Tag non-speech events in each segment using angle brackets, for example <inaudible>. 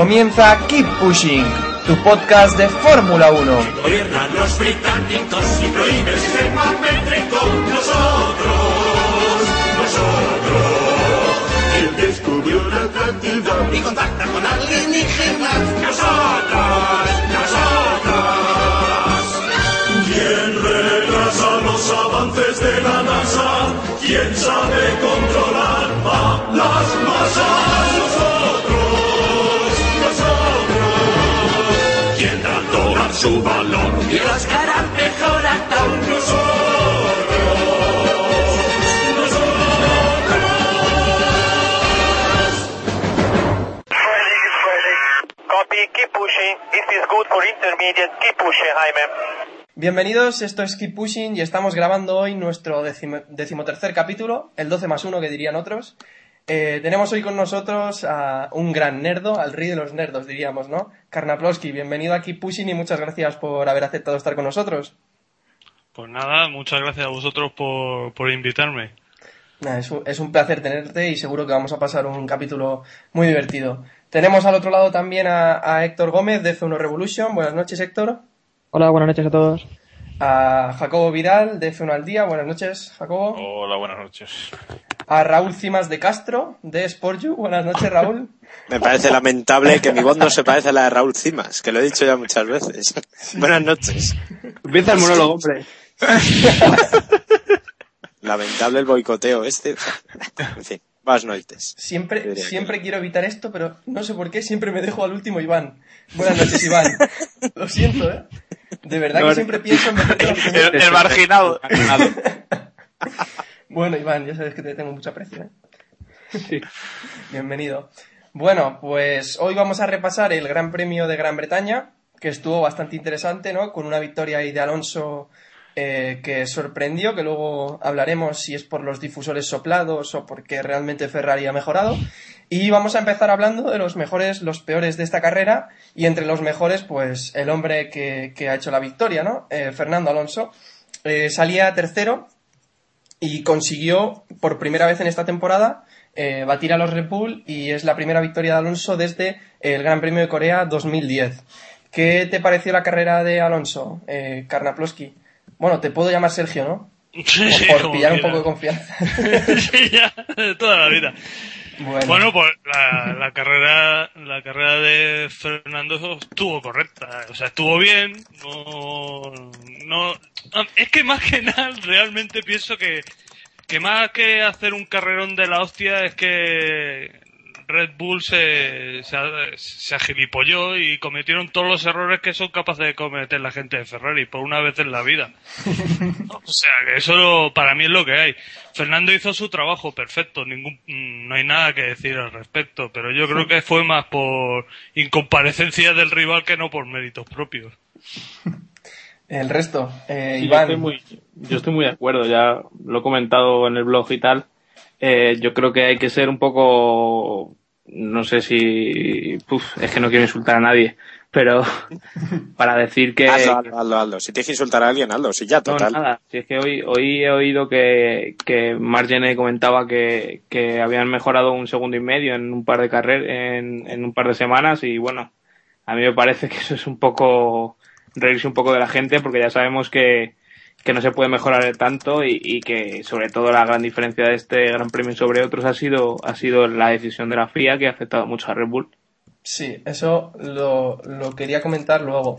Comienza Keep Pushing, tu podcast de Fórmula 1. Gobiernan los británicos y prohíben el sistema métrico. Nosotros, nosotros. ¿Quién descubrió la Atlántida y contacta con alienígenas? Nosotros, nosotros. ¿Quién retrasa los avances de la NASA? ¿Quién sabe controlar su valor y las caras mejor a todos nosotros? Copy, keep pushing. If it's good for intermediate, keep pushing, Jaime. Bienvenidos, esto es Keep Pushing y estamos grabando hoy nuestro decimo- decimotercer capítulo, el 12 más 1 que dirían otros. Eh, tenemos hoy con nosotros a un gran nerdo, al rey de los nerdos diríamos, ¿no? Karnaplowski, bienvenido a Keep Pushing y muchas gracias por haber aceptado estar con nosotros. Pues nada, muchas gracias a vosotros por, por invitarme. Es, un, es un placer tenerte y seguro que vamos a pasar un capítulo muy divertido. Tenemos al otro lado también a, a Héctor Gómez de F1 Revolution. Buenas noches, Héctor. Hola, buenas noches a todos. A Jacobo Vidal de F1 al Día. Buenas noches, Jacobo. Hola, buenas noches. A Raúl Cimas de Castro de Sportju. Buenas noches, Raúl. Me parece lamentable que mi voz no se parece a la de Raúl Cimas, que lo he dicho ya muchas veces. Buenas noches. Empieza el monólogo, hombre. <laughs> Lamentable el boicoteo este. En fin, buenas noches. Siempre, siempre quiero evitar esto, pero no sé por qué siempre me dejo al último Iván. Buenas noches, Iván. Lo siento, ¿eh? De verdad que No, siempre pienso en final. <laughs> El, el marginado. <laughs> Bueno, Iván, ya sabes que te tengo mucho aprecio, ¿eh? Sí. Bienvenido. Bueno, pues hoy vamos a repasar el Gran Premio de Gran Bretaña, que estuvo bastante interesante, ¿no? Con una victoria ahí de Alonso eh, que sorprendió, que luego hablaremos si es por los difusores soplados o porque realmente Ferrari ha mejorado. Y vamos a empezar hablando de los mejores, los peores de esta carrera, y entre los mejores, pues el hombre que, que ha hecho la victoria, ¿no? Eh, Fernando Alonso. Eh, salía tercero y consiguió por primera vez en esta temporada eh, batir a los Red Bull y es la primera victoria de Alonso desde el Gran Premio de Corea 2010. ¿Qué te pareció la carrera de Alonso, eh, Karnaplowski? Bueno, te puedo llamar Sergio, ¿no? Sí, sí, Por pillar un poco de confianza. <laughs> sí, ya, toda la vida. Bueno, pues la, la carrera la carrera de Fernando estuvo correcta, o sea, estuvo bien, no, no, es que más que nada realmente pienso que, que más que hacer un carrerón de la hostia es que Red Bull se, se, se agilipolló y cometieron todos los errores que son capaces de cometer la gente de Ferrari por una vez en la vida. <laughs> O sea, que eso para mí es lo que hay. Fernando hizo su trabajo perfecto, ningún, mm, no hay nada que decir al respecto, pero yo creo que fue más por incomparecencia del rival que no por méritos propios. el resto, eh, Sí, yo, Iván. estoy muy, yo estoy muy de acuerdo, ya lo he comentado en el blog y tal. Eh, yo creo que hay que ser un poco, no sé si, Uf, es que no quiero insultar a nadie, pero <laughs> para decir que... Hazlo, hazlo, hazlo, hazlo. Si tienes que insultar a alguien, hazlo. Si ya, No, total. nada. Si es que hoy, hoy he oído que, que Margene comentaba que, que habían mejorado un segundo y medio en un par de carreras, en, en un par de semanas y bueno, a mí me parece que eso es un poco reírse un poco de la gente porque ya sabemos que, que no se puede mejorar tanto y, y que sobre todo la gran diferencia de este Gran Premio sobre otros ha sido, ha sido la decisión de la FIA que ha afectado mucho a Red Bull. Sí, eso lo, lo quería comentar luego.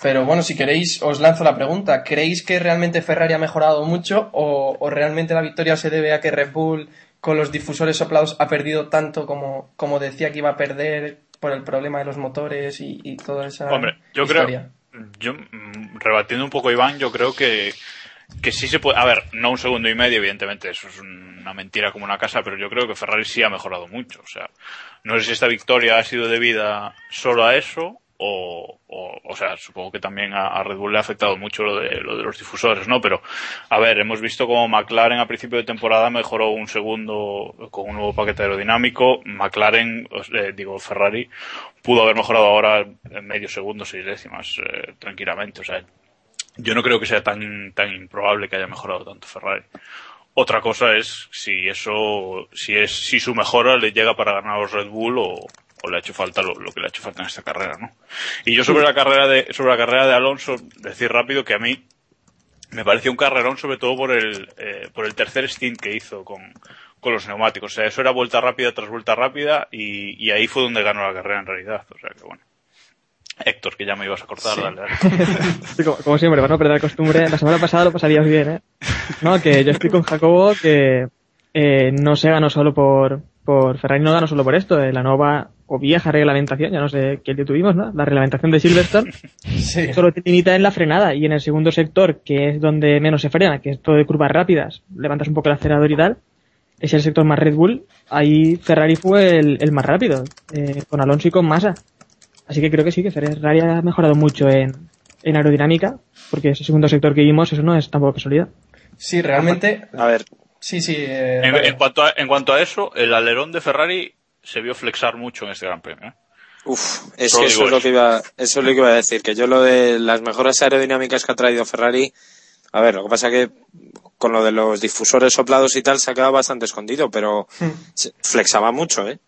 Pero bueno, si queréis, os lanzo la pregunta. ¿Creéis que realmente Ferrari ha mejorado mucho o, o realmente la victoria se debe a que Red Bull con los difusores soplados ha perdido tanto como, como decía que iba a perder por el problema de los motores y, y toda esa Hombre, yo historia? creo, yo rebatiendo un poco Iván, yo creo que, que sí se puede, a ver, no un segundo y medio, evidentemente, eso es una mentira como una casa, pero yo creo que Ferrari sí ha mejorado mucho, o sea, no sé si esta victoria ha sido debida solo a eso o, o, sea, supongo que también a, Red Bull le ha afectado mucho lo de, lo de los difusores, ¿no? Pero, a ver, hemos visto como McLaren a principio de temporada mejoró un segundo con un nuevo paquete aerodinámico. McLaren, eh, digo, Ferrari, pudo haber mejorado ahora medio segundo, seis décimas, eh, tranquilamente. O sea, yo no creo que sea tan, tan improbable que haya mejorado tanto Ferrari. Otra cosa es si eso, si es, si su mejora le llega para ganar a los Red Bull o, o le ha hecho falta lo, lo que le ha hecho falta en esta carrera, ¿no? Y yo sobre la carrera de, sobre la carrera de Alonso, decir rápido que a mí me pareció un carrerón sobre todo por el, eh, por el tercer stint que hizo con, con los neumáticos. O sea, eso era vuelta rápida tras vuelta rápida y, y ahí fue donde ganó la carrera en realidad. O sea que bueno. Héctor, que ya me ibas a cortar, Sí. dale, dale. <laughs> Sí, como, como siempre, para no perder la costumbre, la semana pasada lo pasarías bien, ¿eh? No, que yo estoy con Jacobo que eh, no se ganó solo por, por Ferrari, no ganó solo por esto, eh, la nueva o vieja reglamentación, ya no sé qué día tuvimos, ¿no? La reglamentación de Silverstone <laughs> Sí. solo te limita en la frenada y en el segundo sector, que es donde menos se frena, que es todo de curvas rápidas, levantas un poco el acelerador y tal, es el sector más Red Bull, ahí Ferrari fue el, el más rápido, eh, con Alonso y con Massa. Así que creo que sí, que Ferrari ha mejorado mucho en, en aerodinámica, porque ese segundo sector que vimos, eso no es tampoco casualidad. Sí, realmente. A ver, Sí, sí. eh, En, vale. en cuanto a, en cuanto a eso, el alerón de Ferrari se vio flexar mucho en este Gran Premio. ¿eh? Uf, es que eso es lo que iba, eso es lo que iba a decir, que yo lo de las mejoras aerodinámicas que ha traído Ferrari, a ver, lo que pasa que con lo de los difusores soplados y tal se ha quedado bastante escondido, pero se- flexaba mucho, ¿eh?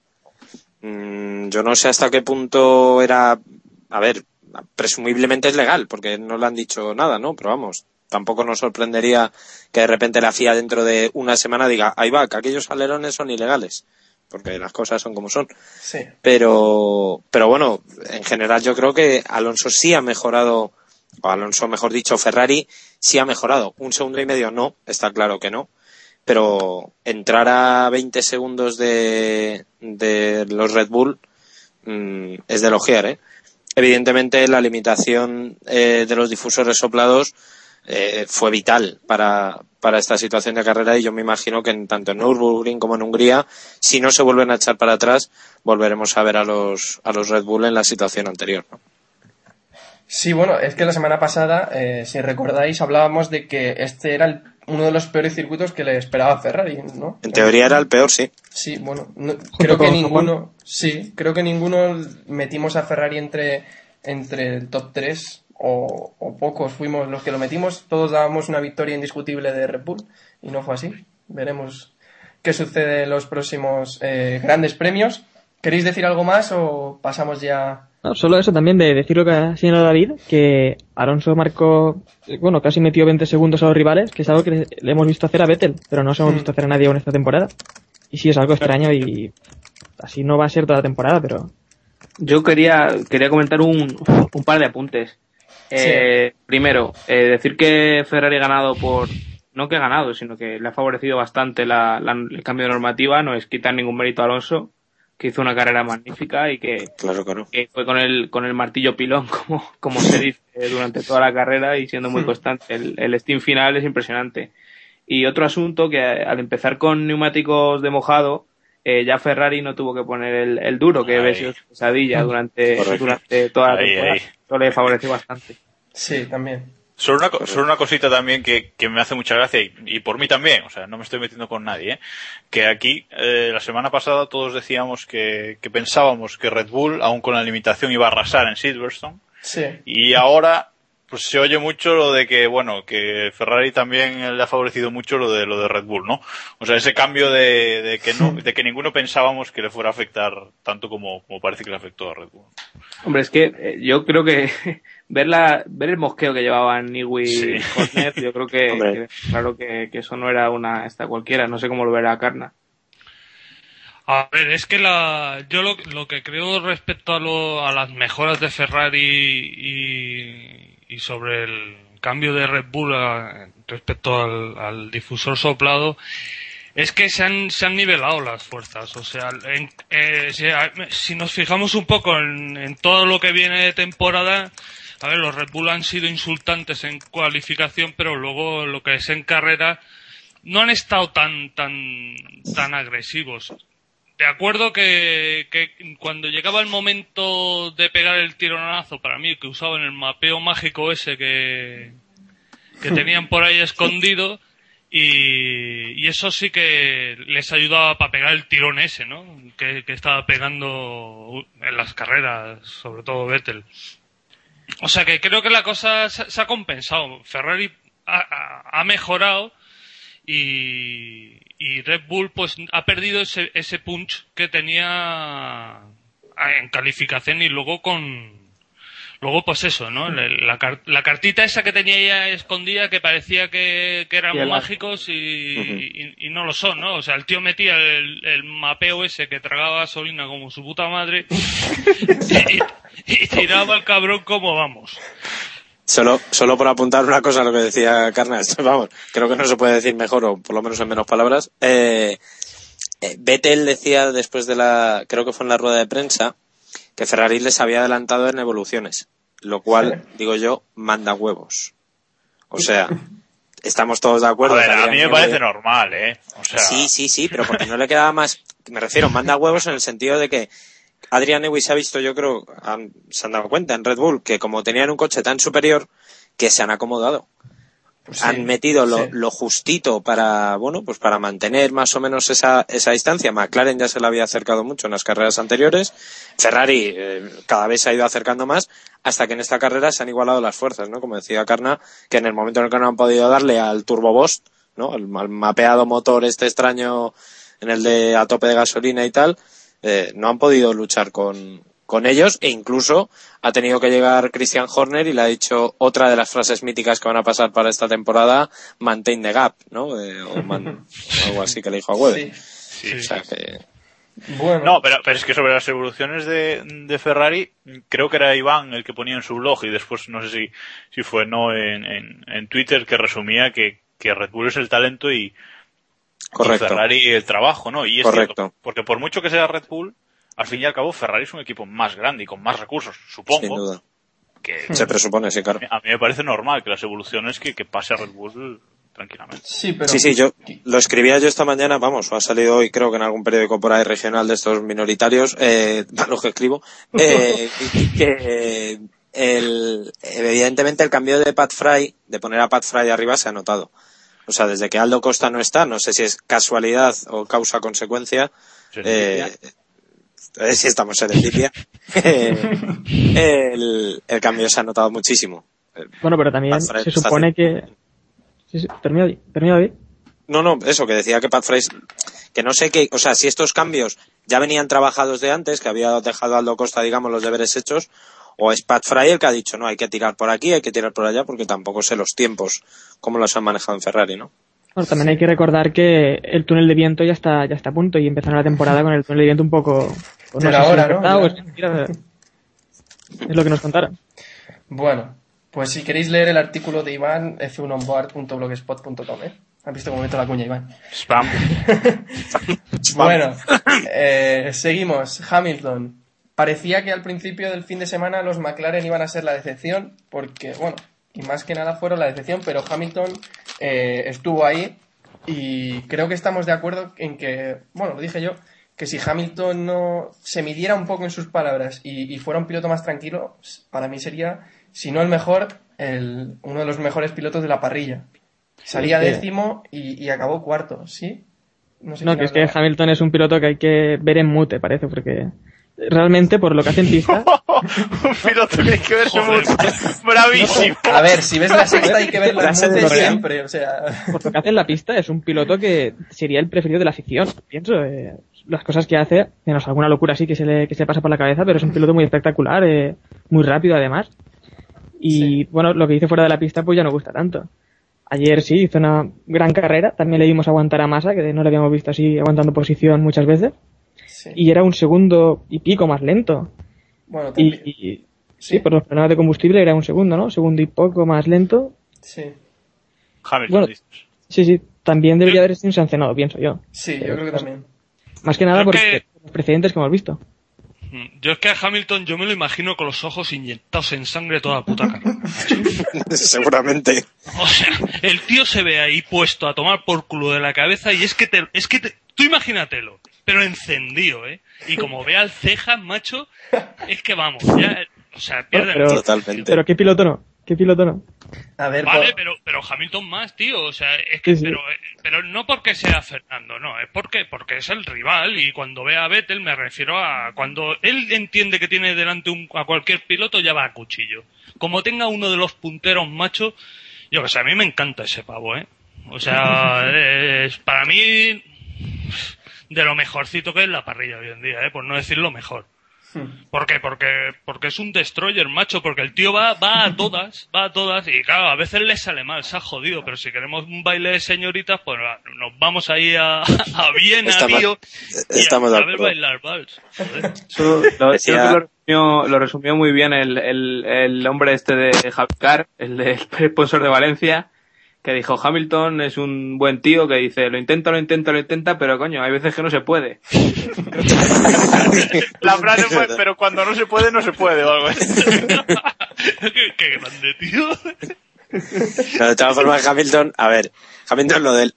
Mm, yo no sé hasta qué punto era, a ver, presumiblemente es legal, porque no le han dicho nada, ¿no? Pero vamos, tampoco nos sorprendería que de repente la FIA dentro de una semana diga, ahí va, que aquellos alerones son ilegales, porque las cosas son como son Sí. pero pero bueno en general yo creo que Alonso sí ha mejorado o Alonso mejor dicho Ferrari sí ha mejorado un segundo y medio no está claro que no pero entrar a 20 segundos de, de los Red Bull mm, es de elogiar ¿eh? evidentemente la limitación eh, de los difusores soplados eh, fue vital para, para esta situación de carrera y yo me imagino que en, tanto en Nürburgring como en Hungría, si no se vuelven a echar para atrás, volveremos a ver a los, a los Red Bull en la situación anterior. ¿no? Sí, bueno, es que la semana pasada, eh, si recordáis, hablábamos de que este era el- uno de los peores circuitos que le esperaba a Ferrari, ¿no? En teoría era el peor, sí. Sí, bueno, no- creo que ninguno, sí, creo que ninguno metimos a Ferrari entre, entre el top 3 o, o pocos fuimos los que lo metimos, todos dábamos una victoria indiscutible de Red Bull y no fue así. Veremos qué sucede en los próximos eh, grandes premios. ¿Queréis decir algo más o pasamos ya? No, solo eso también de decir lo que ha señalado David, que Alonso marcó, eh, bueno, casi metió 20 segundos a los rivales, que es algo que le hemos visto hacer a Vettel, pero no se hemos Hmm. visto hacer a nadie aún esta temporada. Y sí, es algo extraño y así no va a ser toda la temporada, pero Yo quería, quería comentar un, un par de apuntes. Eh, Primero, eh, decir que Ferrari ha ganado por, no que ha ganado, sino que le ha favorecido bastante la- la- el cambio de normativa, no es quitar ningún mérito a Alonso, que hizo una carrera magnífica y que, Claro que no. que fue con el, con el martillo pilón, <laughs> como, como se dice durante toda la carrera y siendo muy constante. El, el steam final es impresionante. Y otro asunto que al empezar con neumáticos de mojado, eh, ya Ferrari no tuvo que poner el, el duro, que había sido su pesadilla durante, Correcto. durante toda la Ahí, temporada. ahí. Eso le favoreció bastante. Sí, también. Solo una, solo una cosita también que, que me hace mucha gracia y, y por mí también, o sea, no me estoy metiendo con nadie, ¿eh? que aquí eh, la semana pasada todos decíamos que, que pensábamos que Red Bull, aún con la limitación, iba a arrasar en Silverstone Sí. y ahora pues se oye mucho lo de que, bueno, que Ferrari también le ha favorecido mucho lo de lo de Red Bull, ¿no? O sea, ese cambio de, de que no, de que ninguno pensábamos que le fuera a afectar tanto como, como parece que le afectó a Red Bull. Hombre, es que eh, yo creo que <laughs> ver, la, ver el mosqueo que llevaban Niwi Sí. y Horner, yo creo que, que claro que, que eso no era una esta cualquiera. No sé cómo lo verá Carna. A ver, es que la, yo lo, lo que creo respecto a, lo, a las mejoras de Ferrari y, y sobre el cambio de Red Bull a- respecto al, difusor soplado es que se han, se han nivelado las fuerzas. O sea, eh, si, si nos fijamos un poco en, en todo lo que viene de temporada, a ver, los Red Bull han sido insultantes en cualificación, pero luego lo que es en carrera no han estado tan, tan, tan agresivos. De acuerdo que, que cuando llegaba el momento de pegar el tironazo, para mí, que usaban el mapeo mágico ese que, que <laughs> tenían por ahí escondido, y, y eso sí que les ayudaba para pegar el tirón ese, ¿no? Que, que estaba pegando en las carreras, sobre todo Vettel. O sea que creo que la cosa se, se ha compensado. Ferrari ha mejorado y, y Red Bull pues ha perdido ese, ese punch que tenía en calificación y luego con luego pues eso no la, la car- la cartita esa que tenía ella escondida que parecía que, que eran Y mágicos y, y- y no lo son no o sea el tío metía el, el mapeo ese que tragaba gasolina como su puta madre <laughs> y, y tiraba al cabrón como vamos Solo, solo por apuntar una cosa a lo que decía Carnas, <laughs> vamos, creo que no se puede decir mejor o por lo menos en menos palabras. Eh, eh, Vettel decía después de la, creo que fue en la rueda de prensa, que Ferrari les había adelantado en evoluciones, lo cual, digo yo, manda huevos. O sea, estamos todos de A acuerdo. ver, que a mí me parece normal, ¿eh? O sea, Sí, sí, sí, pero porque no le quedaba más. Me refiero, manda huevos en el sentido de que Adrian Newey se ha visto, yo creo, han- se han dado cuenta en Red Bull que como tenían un coche tan superior, que se han acomodado. Pues sí, han metido lo, sí. lo justito para, bueno, pues para mantener más o menos esa, esa distancia. McLaren ya se le había acercado mucho en las carreras anteriores. Ferrari eh, cada vez se ha ido acercando más hasta que en esta carrera se han igualado las fuerzas, ¿no? Como decía Carna, que en el momento en el que no han podido darle al Turbo Boost, ¿no? Al, al mapeado motor este extraño en el de a tope de gasolina y tal, eh, no han podido luchar con, con ellos e incluso ha tenido que llegar Christian Horner y le ha dicho otra de las frases míticas que van a pasar para esta temporada, maintain the gap, ¿no? Eh, o, man- o <laughs> algo así que le dijo a Weber. Sí. O sea que, Bueno, No, pero, pero es que sobre las evoluciones de, de Ferrari, creo que era Iván el que ponía en su blog y después no sé si, si fue no en, en, en Twitter que resumía que, que Red Bull es el talento y, y correcto. Ferrari el trabajo, ¿no? Y es Correcto. cierto, porque por mucho que sea Red Bull, al fin y al cabo Ferrari es un equipo más grande y con más recursos, supongo. Sin duda. Que Se presupone, sí, claro. a mí me parece normal que las evoluciones que, que pase a Red Bull tranquilamente. sí, pero... Sí, sí, yo lo escribía yo esta mañana, vamos, o ha salido hoy creo que en algún periódico por ahí regional de estos minoritarios, eh, <laughs> los que escribo, eh, que el, evidentemente el cambio de Pat Fry, de poner a Pat Fry arriba se ha notado. O sea, desde que Aldo Costa no está, no sé si es casualidad o causa-consecuencia, eh, ver si estamos serendipia, <laughs> eh, el, el cambio se ha notado muchísimo. Bueno, pero también se supone que... Sí, sí, termina, Di. No, no, eso que decía que Pat Fry, que no sé qué, o sea, si estos cambios ya venían trabajados de antes, que había dejado Aldo Costa, digamos, los deberes hechos, o es Pat Fry el que ha dicho, no, hay que tirar por aquí, hay que tirar por allá, porque tampoco sé los tiempos, cómo los han manejado en Ferrari, ¿no? Bueno, también hay que recordar que el túnel de viento ya está, ya está a punto y empezaron la temporada con el túnel de viento un poco... pues Pero si ahora, es ¿no? es mentira, es lo que nos contaron. Bueno, pues si queréis leer el artículo de Iván, f1onboard.blogspot.com, ¿eh? ¿Has visto cómo meto la cuña, Iván? Spam. <laughs> Bueno, eh, seguimos. Hamilton. Parecía que al principio del fin de semana los McLaren iban a ser la decepción, porque, bueno, y más que nada fueron la decepción, pero Hamilton eh, estuvo ahí y creo que estamos de acuerdo en que, bueno, lo dije yo, que si Hamilton no se midiera un poco en sus palabras y, y fuera un piloto más tranquilo, para mí sería, si no el mejor, el, uno de los mejores pilotos de la parrilla. Salía décimo y, y acabó cuarto, ¿sí? sé No, que es que. Hamilton es un piloto que hay que ver en mute, parece, porque realmente por lo que hace en pista, <laughs> un piloto que hay que ver bravísimo. A ver, si ves la sexta hay que de mute Correa. siempre, o sea... por lo que hace en la pista, es un piloto que sería el preferido de la afición, pienso. eh, las cosas que hace, menos alguna locura así que se le, que se le pasa por la cabeza, pero es un piloto muy espectacular, eh, muy rápido además. Y bueno, lo que hizo fuera de la pista pues ya no gusta tanto. Ayer sí, hizo una gran carrera, también le dimos aguantar a Massa, que no le habíamos visto así aguantando posición muchas veces, Sí. y era un segundo y pico más lento. Bueno, Y, también. y- sí, por los problemas de combustible era un segundo, ¿no? Segundo y poco más lento. Sí, Hamilton, Bueno, dices. Sí, sí, también debería haber sido sancionado, pienso yo. sí, yo creo que también. Más que nada Creo por que- los precedentes que hemos visto. Mm, Yo es que a Hamilton yo me lo imagino con los ojos inyectados en sangre toda la puta cara. <laughs> Seguramente. O sea, el tío se ve ahí puesto a tomar por culo de la cabeza y es que te, es que te- tú imagínatelo, pero encendido, ¿eh? Y como ve al cejas, macho, es que vamos, ya, o sea, pierde Pero- el- Totalmente. Pero qué piloto no, qué piloto no. A ver, Vale, por- pero, pero Hamilton más, tío. O sea, es que, Sí, sí. pero, pero no porque sea Fernando, no, es porque, porque es el rival y cuando ve a Vettel me refiero a cuando él entiende que tiene delante un, a cualquier piloto ya va a cuchillo. Como tenga uno de los punteros macho, yo que sé, a mí me encanta ese pavo, ¿eh? O sea, <laughs> es para mí de lo mejorcito que es la parrilla hoy en día, ¿eh? Por no decir lo mejor. ¿Por qué? Porque, porque es un destroyer, macho, porque el tío va, va a todas, va a todas, y claro, a veces le sale mal, se ha jodido, pero si queremos un baile de señoritas, pues nos vamos ahí a, a Viena, Estamos- tío, y estamos de a, a ver bailar vals. Eso lo, Decía- resumió, lo resumió muy bien el, el, el hombre este de Javier, el del <laughs> sponsor de Valencia, que dijo Hamilton es un buen tío que dice lo intenta, lo intenta, lo intenta, pero coño, hay veces que no se puede. <laughs> La frase fue, <laughs> pero cuando no se puede, no se puede o algo así. <laughs> qué, qué grande, tío. Pero de todas formas, Hamilton, a ver, Hamilton lo del...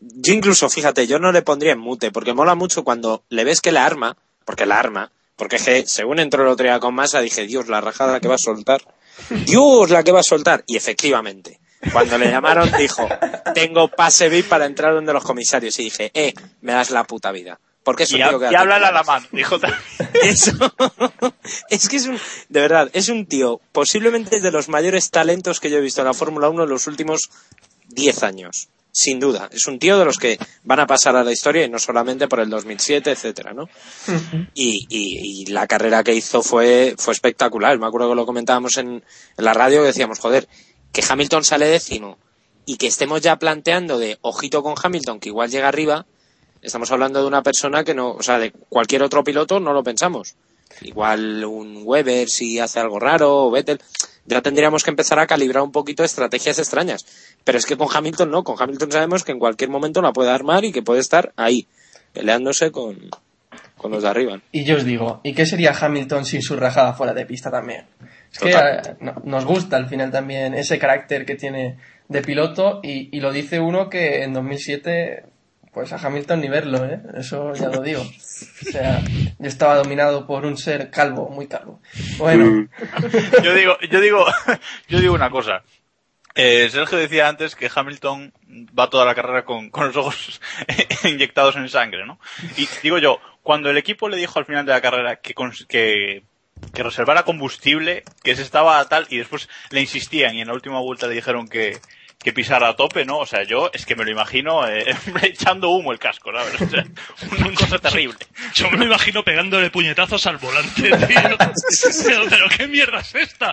Yo incluso, fíjate, yo no le pondría en mute, porque mola mucho cuando le ves que la arma, porque la arma, porque es que según entró el otro día con masa, dije, Dios, la rajada que va a soltar. Dios, la que va a soltar. Y efectivamente, cuando le llamaron, dijo, tengo pase VIP para entrar donde los comisarios. Y dije, eh, me das la puta vida. Porque eso Y, ha- y habla el alamán, dijo <laughs> eso. <laughs> es que es un, de verdad, es un tío, posiblemente de los mayores talentos que yo he visto en la Fórmula 1 en los últimos 10 años. Sin duda. Es un tío de los que van a pasar a la historia y no solamente por el 2007, etcétera, ¿no? y, y- y la carrera que hizo fue, fue espectacular. Me acuerdo que lo comentábamos en, en la radio que decíamos, joder, que Hamilton sale décimo y que estemos ya planteando de ojito con Hamilton, que igual llega arriba, estamos hablando de una persona que no, o sea, de cualquier otro piloto no lo pensamos. Igual un Weber si hace algo raro o Vettel, ya tendríamos que empezar a calibrar un poquito estrategias extrañas. Pero es que con Hamilton no, con Hamilton sabemos que en cualquier momento la puede armar y que puede estar ahí, peleándose con, con los de arriba. Y yo os digo, ¿y qué sería Hamilton sin su rajada fuera de pista también? Es que eh, no- nos gusta al final también ese carácter que tiene de piloto y, y lo dice uno que en 2007 pues a Hamilton ni verlo, ¿eh? Eso ya lo digo. O sea, yo estaba dominado por un ser calvo, muy calvo. Bueno, Yo digo, yo digo, <laughs> yo digo una cosa. Eh, Sergio decía antes que Hamilton va toda la carrera con, con los ojos <laughs> inyectados en sangre, ¿no? Y digo yo, cuando el equipo le dijo al final de la carrera que, que reservara combustible, que se estaba tal, y después le insistían y en la última vuelta le dijeron que, que pisara a tope, ¿no? O sea, yo es que me lo imagino eh, <laughs> echando humo el casco, ¿sabes? O sea, una cosa terrible. <laughs> Yo me lo imagino pegándole puñetazos al volante, tío. <laughs> Pero, pero qué mierda es esta.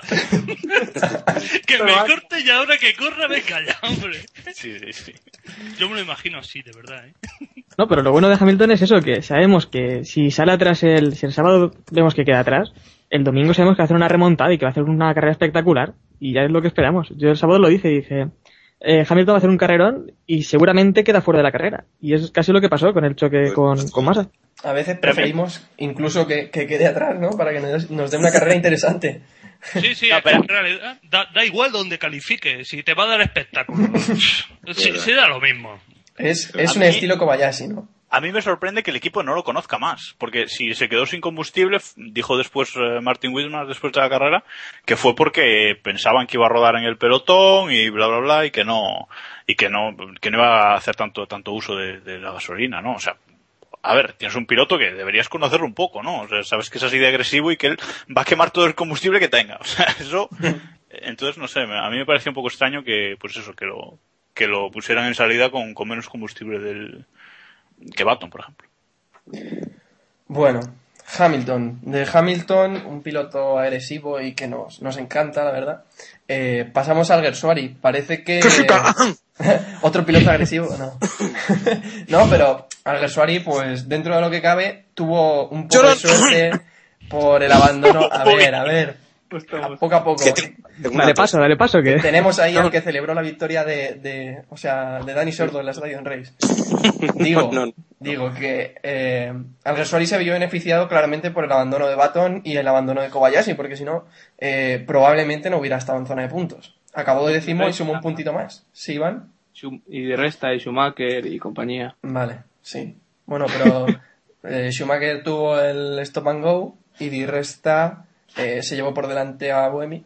que me corte y ahora que corra, venga ya, hombre. Sí, sí, sí. Yo me lo imagino así, de verdad, ¿eh? No, pero lo bueno de Hamilton es eso, que sabemos que si sale atrás el, si el sábado vemos que queda atrás, el domingo sabemos que va a hacer una remontada y que va a hacer una carrera espectacular y ya es lo que esperamos. Yo el sábado lo dice, dice, eh, Hamilton va a hacer un carrerón y seguramente queda fuera de la carrera. Y es casi lo que pasó con el choque con, con Massa. a veces preferimos incluso que, que quede atrás, ¿no? Para que nos, nos dé una <laughs> carrera interesante. Sí, sí, No, pero- en realidad da, da igual donde califique, si te va a dar espectáculo. <laughs> sí, sí da lo mismo. Es, es un mí- estilo Kobayashi, ¿no? A mí me sorprende que el equipo no lo conozca más, porque si se quedó sin combustible, dijo después eh, Martin Wismar después de la carrera, que fue porque pensaban que iba a rodar en el pelotón y bla bla bla y que no y que no que no iba a hacer tanto tanto uso de, la gasolina, ¿no? O sea, a ver, tienes un piloto que deberías conocerlo un poco, ¿no? O sea, sabes que es así de agresivo y que él va a quemar todo el combustible que tenga. <laughs> O sea, eso entonces no sé, a mí me parecía un poco extraño que pues eso que lo que lo pusieran en salida con, con menos combustible del que Baton, por ejemplo. Bueno, Hamilton. De Hamilton, un piloto agresivo y que nos, nos encanta, la verdad. Eh, pasamos al Gersuari. Parece que... <laughs> Otro piloto agresivo, no. <laughs> no, pero al Gersuari, pues dentro de lo que cabe, tuvo un poco de suerte por el abandono. A <laughs> ver, a ver. A poco a poco. Te- Dale paso, dale paso, que... Tenemos ahí al que celebró la victoria de, de o sea, de Dani Sordo en la Stadium Race. <laughs> Digo, No, no. digo que eh, Alguersuari se vio beneficiado claramente por el abandono de Baton y el abandono de Kobayashi, porque si no, eh, probablemente no hubiera estado en zona de puntos. Acabó de décimo y sumó un puntito más. ¿Sí, Iván? Y de Resta y Schumacher y compañía. Vale, sí. Bueno, pero <laughs> eh, Schumacher tuvo el stop and go y Di Resta eh, se llevó por delante a Buemi.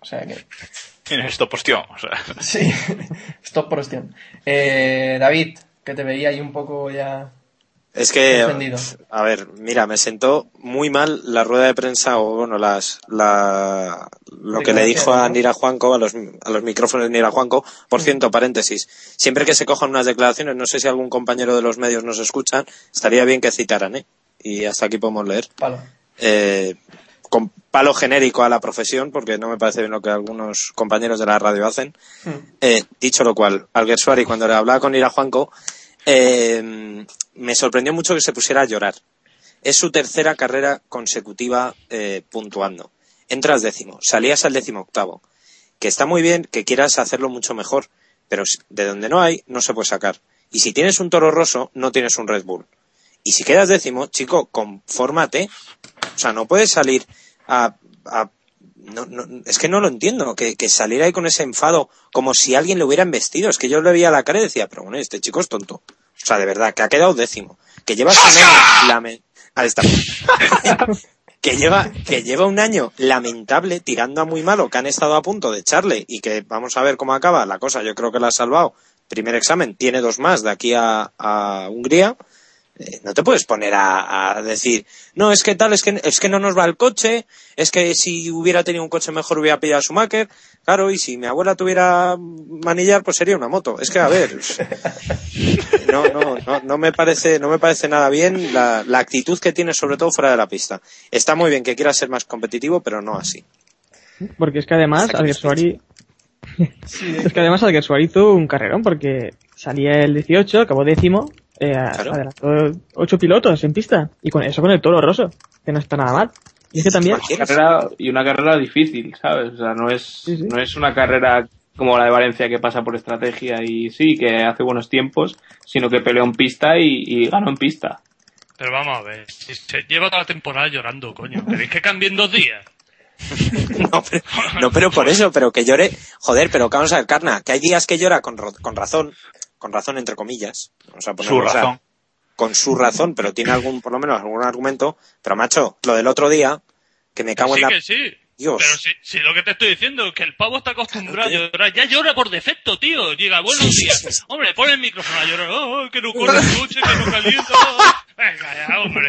O sea que <laughs> Tienes esto postión, o sea. <laughs> Sí, stop por cuestión. Eh, David, que te veía ahí un poco ya. Es que, a ver, mira, me sentó muy mal la rueda de prensa o, bueno, las, la, lo que le dijo a. Nira Juanco, a los, a los micrófonos de Nira Juanco. Por cierto, paréntesis, siempre que se cojan unas declaraciones, no sé si algún compañero de los medios nos escuchan, estaría bien que citaran, ¿eh? Y hasta aquí podemos leer. Palo. eh, con palo genérico a la profesión, porque no me parece bien lo que algunos compañeros de la radio hacen. Eh, dicho lo cual, Alguersuari, cuando le hablaba con Ira Juanco, eh, me sorprendió mucho que se pusiera a llorar. Es su tercera carrera consecutiva eh, puntuando. Entras décimo, salías al décimo octavo. Que está muy bien que quieras hacerlo mucho mejor, pero de donde no hay, no se puede sacar. Y si tienes un toro roso, no tienes un Red Bull. Y si quedas décimo, chico, confórmate. O sea, no puedes salir a... no, no, es que no lo entiendo, que, que salir ahí con ese enfado como si alguien le hubiera embestido. Es que yo le veía la cara y decía, pero bueno, este chico es tonto. O sea, de verdad, que ha quedado décimo. Que lleva un año <laughs> que lleva, que lleva un año lamentable tirando a muy malo, que han estado a punto de echarle y que vamos a ver cómo acaba la cosa. Yo creo que la ha salvado. Primer examen, tiene dos más de aquí a, a Hungría. Eh, no te puedes poner a, a decir, no, es que tal, es que, es que no nos va el coche, es que si hubiera tenido un coche mejor hubiera pillado a Schumacher, claro, y si mi abuela tuviera manillar, pues sería una moto. Es que, a ver, <laughs> no, no, no, no me parece, no me parece nada bien la, la actitud que tiene, sobre todo fuera de la pista. Está muy bien que quiera ser más competitivo, pero no así. Porque es que además Alguersuari... <laughs> es que además Alguersuari hizo un carrerón porque salía el 18, acabó décimo, eh, Claro. adelantó ocho pilotos en pista. Y con eso con el toro roso, que no está nada mal. Y es que también... Cualquiera. carrera y una carrera difícil, ¿sabes? O sea, no es, Sí, sí. no es una carrera como la de Valencia que pasa por estrategia y sí, que hace buenos tiempos, sino que peleó en pista y, y ganó en pista. Pero vamos a ver, si se lleva toda la temporada llorando, coño. ¿Queréis que cambien dos días? <laughs> No pero, no, pero por eso, pero que llore. Joder, pero que vamos a ver, Carna, que hay días que llora con, con razón, con razón entre comillas. Su o sea, razón. con su razón, pero tiene algún, por lo menos algún argumento. Pero macho, lo del otro día, que me cago sí, en la. que sí. Dios. Pero si, si lo que te estoy diciendo es que el pavo está acostumbrado a llorar, ya llora por defecto, tío. Llega, buenos días. Hombre, pon el micrófono a llorar. Oh, que no corre el coche, que no calienta. <laughs> Venga ya, hombre.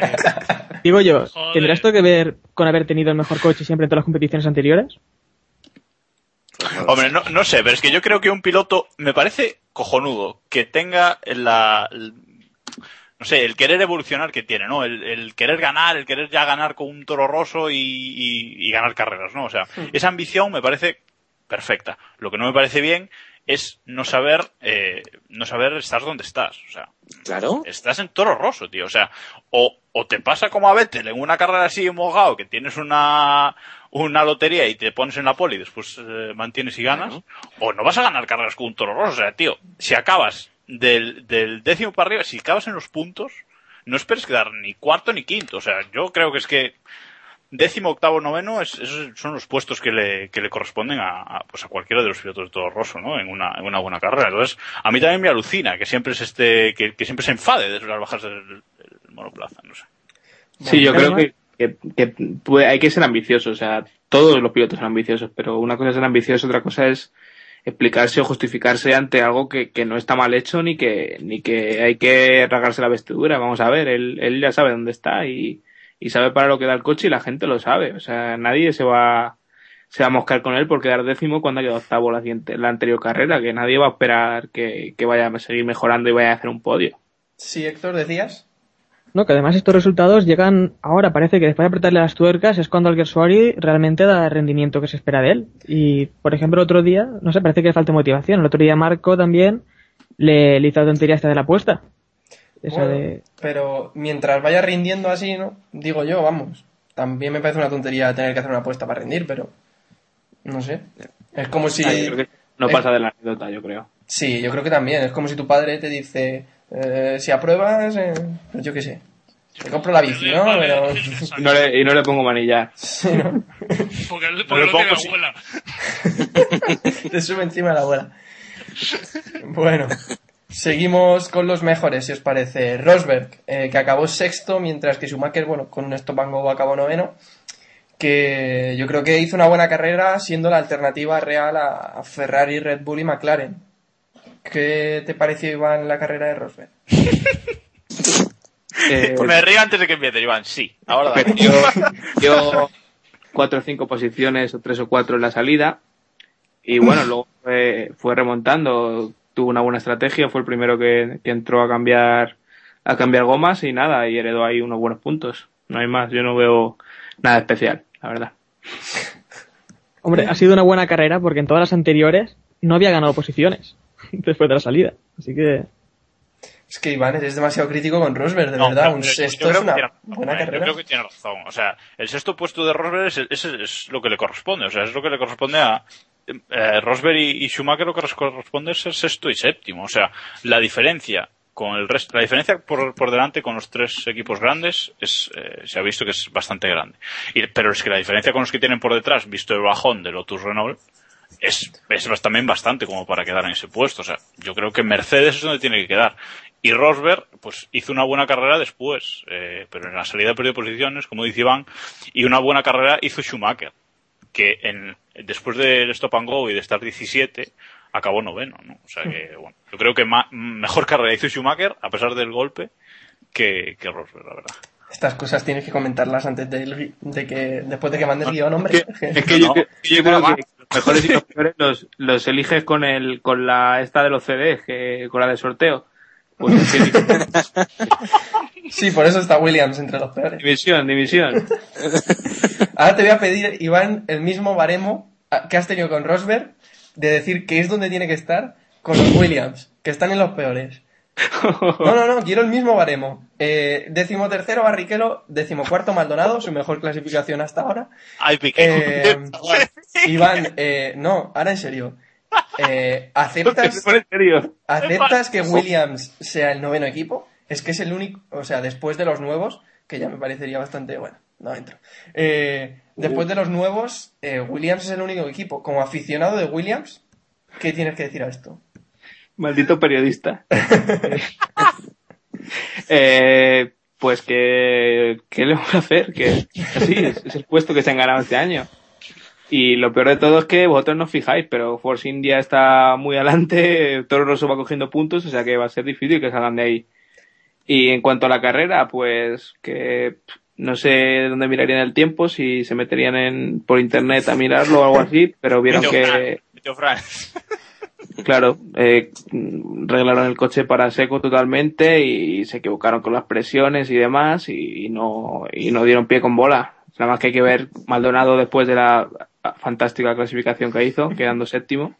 Digo yo, Joder. ¿tendrá esto que ver con haber tenido el mejor coche siempre en todas las competiciones anteriores? Hombre, no, no sé, pero es que yo creo que un piloto me parece cojonudo que tenga la, el- no sé, el querer evolucionar que tiene, ¿no? El, el querer ganar, el querer ya ganar con un toro roso y, y- y ganar carreras, ¿no? O sea, esa ambición me parece perfecta. Lo que no me parece bien es no saber, eh, no saber estar donde estás. O sea, Claro. estás en toro roso, tío. O sea, o, o te pasa como a Vettel en una carrera así mojado que tienes una, una lotería y te pones en la poli y después eh, mantienes y ganas, o no vas a ganar carreras con un toro roso. O sea, tío, si acabas del, del décimo para arriba, si acabas en los puntos, no esperes quedar ni cuarto ni quinto. O sea, yo creo que es que décimo, octavo, noveno, es- esos son los puestos que le, que le corresponden a, a, pues a cualquiera de los pilotos de todo roso, ¿no? En una, en una buena carrera. Entonces, a mí también me alucina que siempre se esté, que, que siempre se enfade de las bajas del, del monoplaza, no sé. Sí, yo creo que, que, puede- hay que ser ambicioso. O sea, todos los pilotos son ambiciosos, pero una cosa es ser ambicioso, otra cosa es explicarse o justificarse ante algo que, que no está mal hecho ni que, ni que hay que rasgarse la vestidura. Vamos a ver, él, él ya sabe dónde está y, y sabe para lo que da el coche y la gente lo sabe. O sea, nadie se va, se va a moscar con él por quedar décimo cuando ha quedado octavo la, la anterior carrera, que nadie va a esperar que, que vaya a seguir mejorando y vaya a hacer un podio. Sí, Héctor, decías. No, que además estos resultados llegan ahora, parece que después de apretarle las tuercas es cuando Alguersuari realmente da el rendimiento que se espera de él. Y, por ejemplo, otro día, no sé, parece que le falta motivación. El otro día Marco también le, le hizo la tontería esta de la apuesta. Esa Bueno, de... Pero mientras vaya rindiendo así, ¿no? Digo yo, vamos. También me parece una tontería tener que hacer una apuesta para rendir, pero. No sé. Es como si. Ah, no pasa de la anécdota, yo creo. Sí, yo creo que también. Es como si tu padre te dice, eh, si apruebas, eh, pues yo qué sé. Te compro la bici, ¿no? Vale, Pero... Y no le, y no le pongo manillar. Sí, ¿no? Porque, porque Pero lo tiene pongo abuela. <laughs> Te sube encima la abuela. Bueno, seguimos con los mejores, si os parece. Rosberg, eh, que acabó sexto, mientras que Schumacher, bueno, con un stop and go acabó noveno. Que yo creo que hizo una buena carrera siendo la alternativa real a Ferrari, Red Bull y McLaren. ¿Qué te pareció, Iván, la carrera de Rosberg? <laughs> Eh, Me río antes de que empiece, Iván. Sí, ahora dale. perdió, dio cuatro o cinco posiciones o tres o cuatro en la salida y bueno, luego fue, fue remontando, tuvo una buena estrategia, fue el primero que, que entró a cambiar a cambiar gomas y nada, y heredó ahí unos buenos puntos. No hay más. Yo no veo nada especial, la verdad. Hombre, ha sido una buena carrera porque en todas las anteriores no había ganado posiciones <laughs> después de la salida. Así que Es que Iván, eres demasiado crítico con Rosberg, de No, verdad. pero Un yo- yo sexto es una razón, buena eh, Yo carrera. creo que tiene razón. O sea, el sexto puesto de Rosberg es, es, es lo que le corresponde. O sea, es lo que le corresponde a. Eh, Rosberg y, y Schumacher lo que les corresponde es ser sexto y séptimo. O sea, la diferencia con el resto, la diferencia por, por delante con los tres equipos grandes es, eh, se ha visto que es bastante grande. Y, pero es que la diferencia con los que tienen por detrás, visto el bajón de Lotus Renault, es, es también bastante como para quedar en ese puesto. O sea, yo creo que Mercedes es donde tiene que quedar. Y Rosberg, pues hizo una buena carrera después, eh, pero en la salida perdió posiciones, como dice Iván, y una buena carrera hizo Schumacher, que en, después del stop and go y de estar 17, acabó noveno, ¿no? O sea que, bueno, yo creo que ma- mejor carrera hizo Schumacher, a pesar del golpe, que, que Rosberg, la verdad. Estas cosas tienes que comentarlas antes de que, después de que mandes guion, hombre. Es que <laughs> yo, No, que- yo yo creo que mejores y <laughs> los peores los, los eliges con el con la esta de los CDs, que, con la de sorteo. Pues es que- <laughs> Sí, por eso está Williams entre los peores. división, división. <laughs> Ahora te voy a pedir, Iván, el mismo baremo que has tenido con Rosberg, de decir que es donde tiene que estar con los Williams, que están en los peores. <laughs> No, no, no, quiero el mismo baremo. Eh, décimo tercero, Barrichello. Décimo cuarto, Maldonado, su mejor clasificación hasta ahora. Ay, Piqué. Eh, <laughs> Iván, eh, no, ahora en serio. Eh, ¿aceptas, <laughs> en serio. ¿Aceptas que Williams sea el noveno equipo? Es que es el único, o sea, después de los nuevos, que ya me parecería bastante, bueno, no entro. Eh, después de los nuevos, eh, Williams es el único equipo. Como aficionado de Williams, ¿qué tienes que decir a esto? Maldito periodista. <laughs> eh, pues que, ¿qué le vamos a hacer? Que así es, es el puesto que se han ganado este año. Y lo peor de todo es que vosotros no os fijáis, pero Force India está muy adelante, Toro Rosso va cogiendo puntos, o sea que va a ser difícil que salgan de ahí. Y en cuanto a la carrera, pues que no sé dónde mirarían el tiempo, si se meterían en, por internet a mirarlo o algo así, pero vieron que, Fran, tío Fran. Claro, eh, reglaron el coche para seco totalmente y se equivocaron con las presiones y demás y, y no y no dieron pie con bola. Nada más que hay que ver Maldonado después de la fantástica clasificación que hizo, quedando séptimo.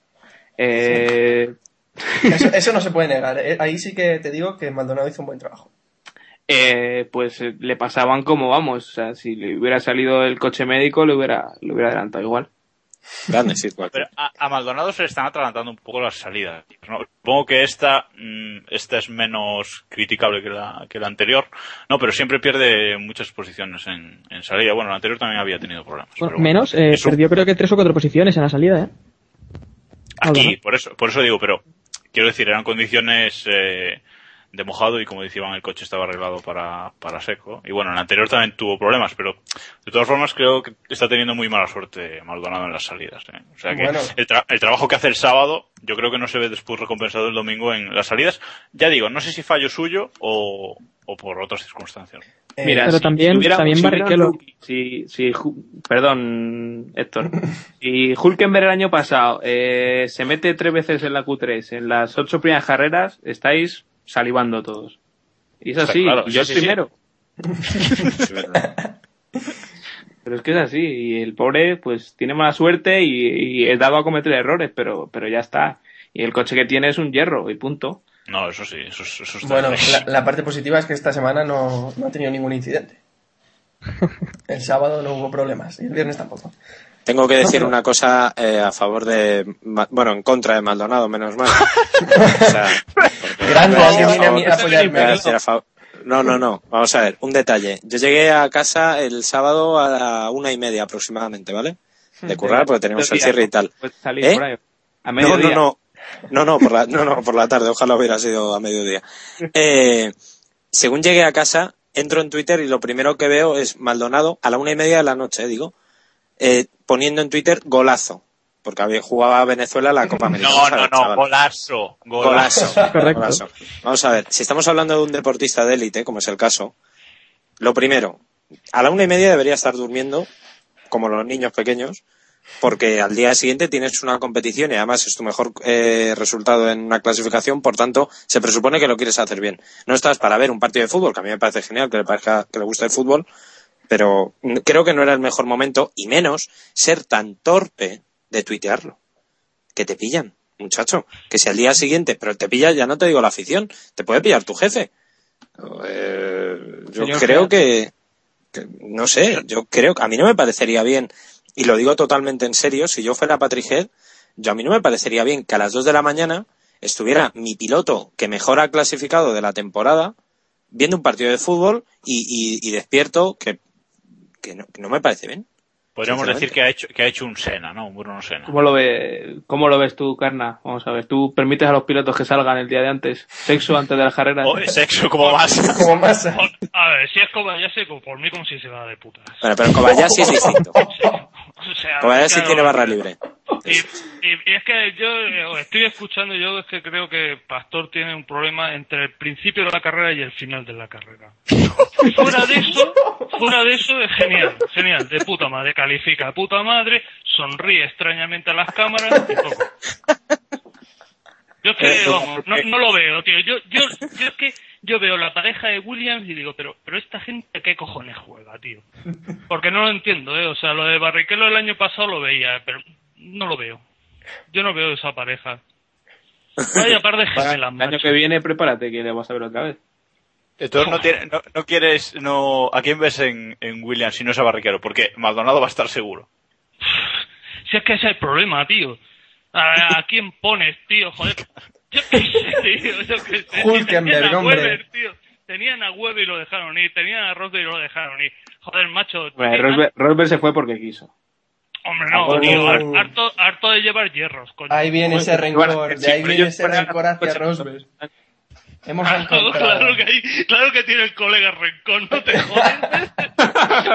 Eh, Eso, eso no se puede negar. eh. Ahí sí que te digo que Maldonado hizo un buen trabajo. eh, pues eh, le pasaban como vamos, o sea, si le hubiera salido el coche médico le hubiera le hubiera adelantado igual. Grande, sí, cual. Pero a, a Maldonado se le están atragantando un poco las salidas. ¿no? Supongo que esta, mm, esta es menos criticable que la, que la anterior. No, pero siempre pierde muchas posiciones en, en salida. Bueno, la anterior también había tenido problemas. Bueno, pero bueno, menos, eh, eso- perdió creo que tres o cuatro posiciones en la salida, ¿eh? Aquí, Maldonado. por eso, por eso digo, pero quiero decir, eran condiciones eh, de mojado y como decían, el coche estaba arreglado para, para seco. Y bueno, en el anterior también tuvo problemas, pero de todas formas creo que está teniendo muy mala suerte Maldonado en las salidas. ¿eh? O sea que Bueno. el, tra- el trabajo que hace el sábado, yo creo que no se ve después recompensado el domingo en las salidas. Ya digo, no sé si fallo suyo o, o por otras circunstancias. Eh, Mira, pero si- también- si hubiera- también si Barrichello- si, perdón, Héctor. <laughs> Si Hulkenberg el año pasado eh, se mete tres veces en la Q3, en las ocho primeras carreras, estáis salivando todos. Y es así, claro, y sí, yo el sí, sí. primero. <laughs> Pero es que es así, y el pobre pues tiene mala suerte y, y es dado a cometer errores, pero, pero ya está. Y el coche que tiene es un hierro, y punto. No, eso sí, eso, es- eso está Bueno, claro. la, la parte positiva es que esta semana no, no ha tenido ningún incidente. <laughs> El sábado no hubo problemas y el viernes tampoco. Tengo que decir una cosa eh, a favor de. Bueno, en contra de Maldonado, menos mal. <laughs> O sea, No, no, no. Vamos a ver, un detalle. Yo llegué a casa el sábado a la una y media aproximadamente, ¿vale? De currar, porque teníamos el cierre y tal. Puedes salir ¿Eh? por ahí. A No, mediodía. no, no. No, no, por la, no, no, por la tarde. Ojalá hubiera sido a mediodía. Eh, según llegué a casa, entro en Twitter y lo primero que veo es Maldonado a la una y media de la noche, digo, eh, poniendo en Twitter golazo. Porque había, jugaba Venezuela la Copa <laughs> América. No, Vamos a no, ver, no, golazo, Golazo. <laughs> Correcto. golazo. Vamos a ver, si estamos hablando de un deportista de élite, como es el caso, lo primero, a la una y media debería estar durmiendo, como los niños pequeños, porque al día siguiente tienes una competición y además es tu mejor eh, resultado en una clasificación, por tanto, se presupone que lo quieres hacer bien. No estás para ver un partido de fútbol, que a mí me parece genial, que le, parezca, que le guste el fútbol, pero creo que no era el mejor momento y menos ser tan torpe de tuitearlo. Que te pillan, muchacho. Que si al día siguiente, pero te pilla, ya no te digo la afición, te puede pillar tu jefe. Eh, yo Señor creo que, que- no sé, yo creo que a mí no me parecería bien, y lo digo totalmente en serio, si yo fuera Patrick Head, yo a mí no me parecería bien que a las 2 de la mañana estuviera mi piloto que mejor ha clasificado de la temporada viendo un partido de fútbol y, y- y despierto que, que no, que no me parece bien. Podríamos decir que ha hecho, que ha hecho un Sena, ¿no? Un Bruno Sena. ¿Cómo lo, ve, ¿Cómo lo ves tú, Carna? Vamos a ver, ¿tú permites a los pilotos que salgan el día de antes? ¿Sexo antes de las carreras? O sexo como <laughs> más. Como masa. <laughs> A ver, si es Kobayashi, como por mí como si se va de putas. Bueno, pero Kobayashi es distinto. <laughs> O sea, Kobayashi claro, tiene barra libre. Y, es que yo eh, estoy escuchando, yo es que creo que Pastor tiene un problema entre el principio de la carrera y el final de la carrera. <laughs> fuera de eso, fuera de eso es genial, genial, de puta madre, califica de puta madre, sonríe extrañamente a las cámaras y poco. Yo es que, vamos, no, no lo veo, tío. Yo, yo, yo es que yo veo la pareja de Williams y digo, pero, pero esta gente qué cojones juega, tío. Porque no lo entiendo, eh. O sea, lo de Barrichello el año pasado lo veía, pero no lo veo. Yo no veo esa pareja. <laughs> Vaya par de gemelas, el año macho. que viene, prepárate que le vas a ver otra vez. Entonces no, tiene, no, no quieres, no, ¿a quién ves en, en Williams si no es a Barriquero? Porque Maldonado va a estar seguro. Si es que ese es el problema, tío. ¿A, a quién pones, tío? Joder. Yo qué sé, tío. Yo qué sé. <laughs> Hulkenberg, Tenían a hombre. Weber, tío. Tenían a Weber y lo dejaron ir. Tenían a Rosberg y lo dejaron ir. Joder, macho. Bueno, tío, Rosberg, Rosberg se fue porque quiso. Hombre, no, tío. har- Harto, harto de llevar hierros, coño. Ahí viene ese rencor, de ahí viene ese rencor hacia Rosberg. Hemos encontrado. claro que, hay, claro que tiene el colega rencor, no te jodes. <laughs>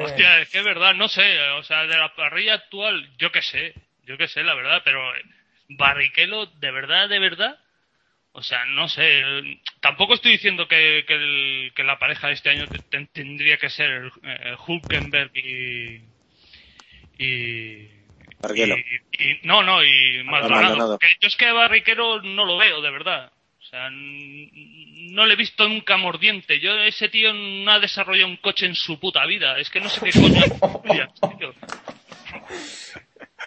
Hostia, es que es verdad, no sé, o sea, de la parrilla actual, yo qué sé, yo qué sé, la verdad, pero eh, Barrichello, de verdad, de verdad, o sea, no sé, eh, tampoco estoy diciendo que, que, el- que la pareja de este año te- te- tendría que ser el, eh, Hulkenberg y... y Barrichello. y, y- no, no, y Maldonado. Maldonado. Que yo es que a Barriquero no lo veo, de verdad. O sea, no le he visto nunca mordiente. Yo, ese tío no ha desarrollado un coche en su puta vida. Es que no sé qué coño estudias, <laughs> tío.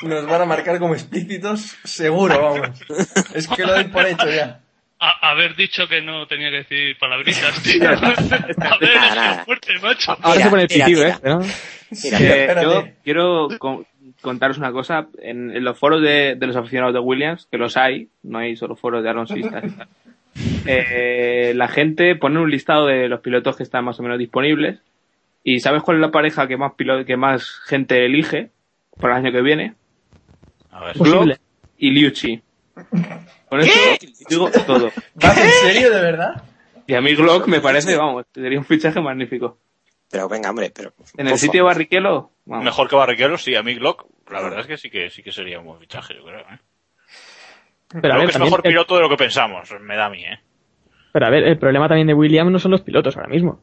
Nos van a marcar como explícitos, seguro, vamos. Es que lo doy por hecho ya. A- haber dicho que no tenía que decir palabritas, <laughs> tío. <laughs> a ver, Nada, es nada. fuerte, macho. Ahora Mira, se pone mira. ¿eh? ¿No? Mira, Eh, yo quiero con- contaros una cosa. En, en los foros de, de los aficionados de Williams, que los hay, no hay solo foros de alonsistas. <laughs> eh, la gente pone un listado de los pilotos que están más o menos disponibles. ¿Y sabes cuál es la pareja que más, pilo- que más gente elige para el año que viene? A ver. Glock y Liucci. Con eso digo todo. <laughs> ¿Vas en serio, de verdad? Y a mí Glock me parece, vamos, sería un fichaje magnífico. Pero venga, hombre, pero. En el sitio de vamos. Mejor que Barrichello, sí, a mí Glock, la verdad es que sí que sí que sería un buen fichaje, yo creo. ¿eh? Pero a Creo ver, que es mejor el- piloto de lo que pensamos, me da a mí, ¿eh? pero a ver, el problema también de Williams no son los pilotos ahora mismo.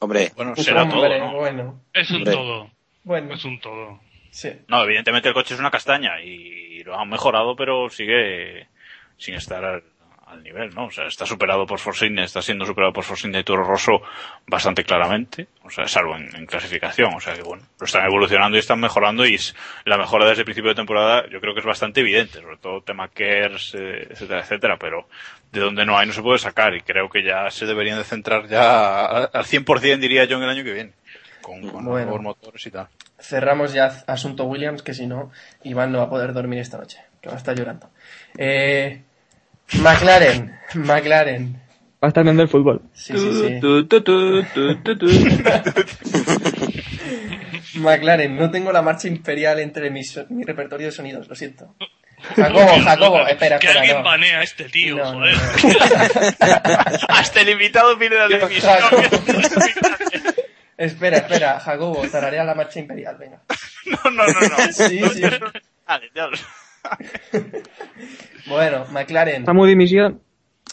Hombre, Bueno, será todo, Hombre, ¿no? bueno. Es un Hombre. todo. Bueno, Es un todo. Sí. No, evidentemente el coche es una castaña y lo han mejorado, pero sigue sin estar al, al nivel, ¿no? O sea, está superado por Force India, está siendo superado por Force India y Toro Rosso bastante claramente, o sea, salvo en, en clasificación, o sea que bueno, lo están evolucionando y están mejorando y es- la mejora desde el principio de temporada yo creo que es bastante evidente, sobre todo tema KERS, eh, etcétera, etcétera, pero de donde no hay no se puede sacar y creo que ya se deberían de centrar ya al 100% diría yo en el año que viene, con, con Bueno. motores y tal. Cerramos ya asunto Williams, que si no, Iván no va a poder dormir esta noche, que va a estar llorando. Eh, McLaren, <laughs> McLaren. Va a estar viendo el fútbol. Sí, sí, sí. Tu, tu, tu. <laughs> McLaren, no tengo la marcha imperial entre mi, so- mi repertorio de sonidos, lo siento. Jacobo, Jacobo, espera, Que espera, alguien no. banea a este tío, No, no, joder. no. <laughs> Hasta el invitado viene de la televisión. Espera, espera, Jacobo, tararea la marcha imperial, venga. <laughs> No, no, no, no. <laughs> Sí, sí. Vale, ya lo- <laughs> Bueno, McLaren, Samu dimisión.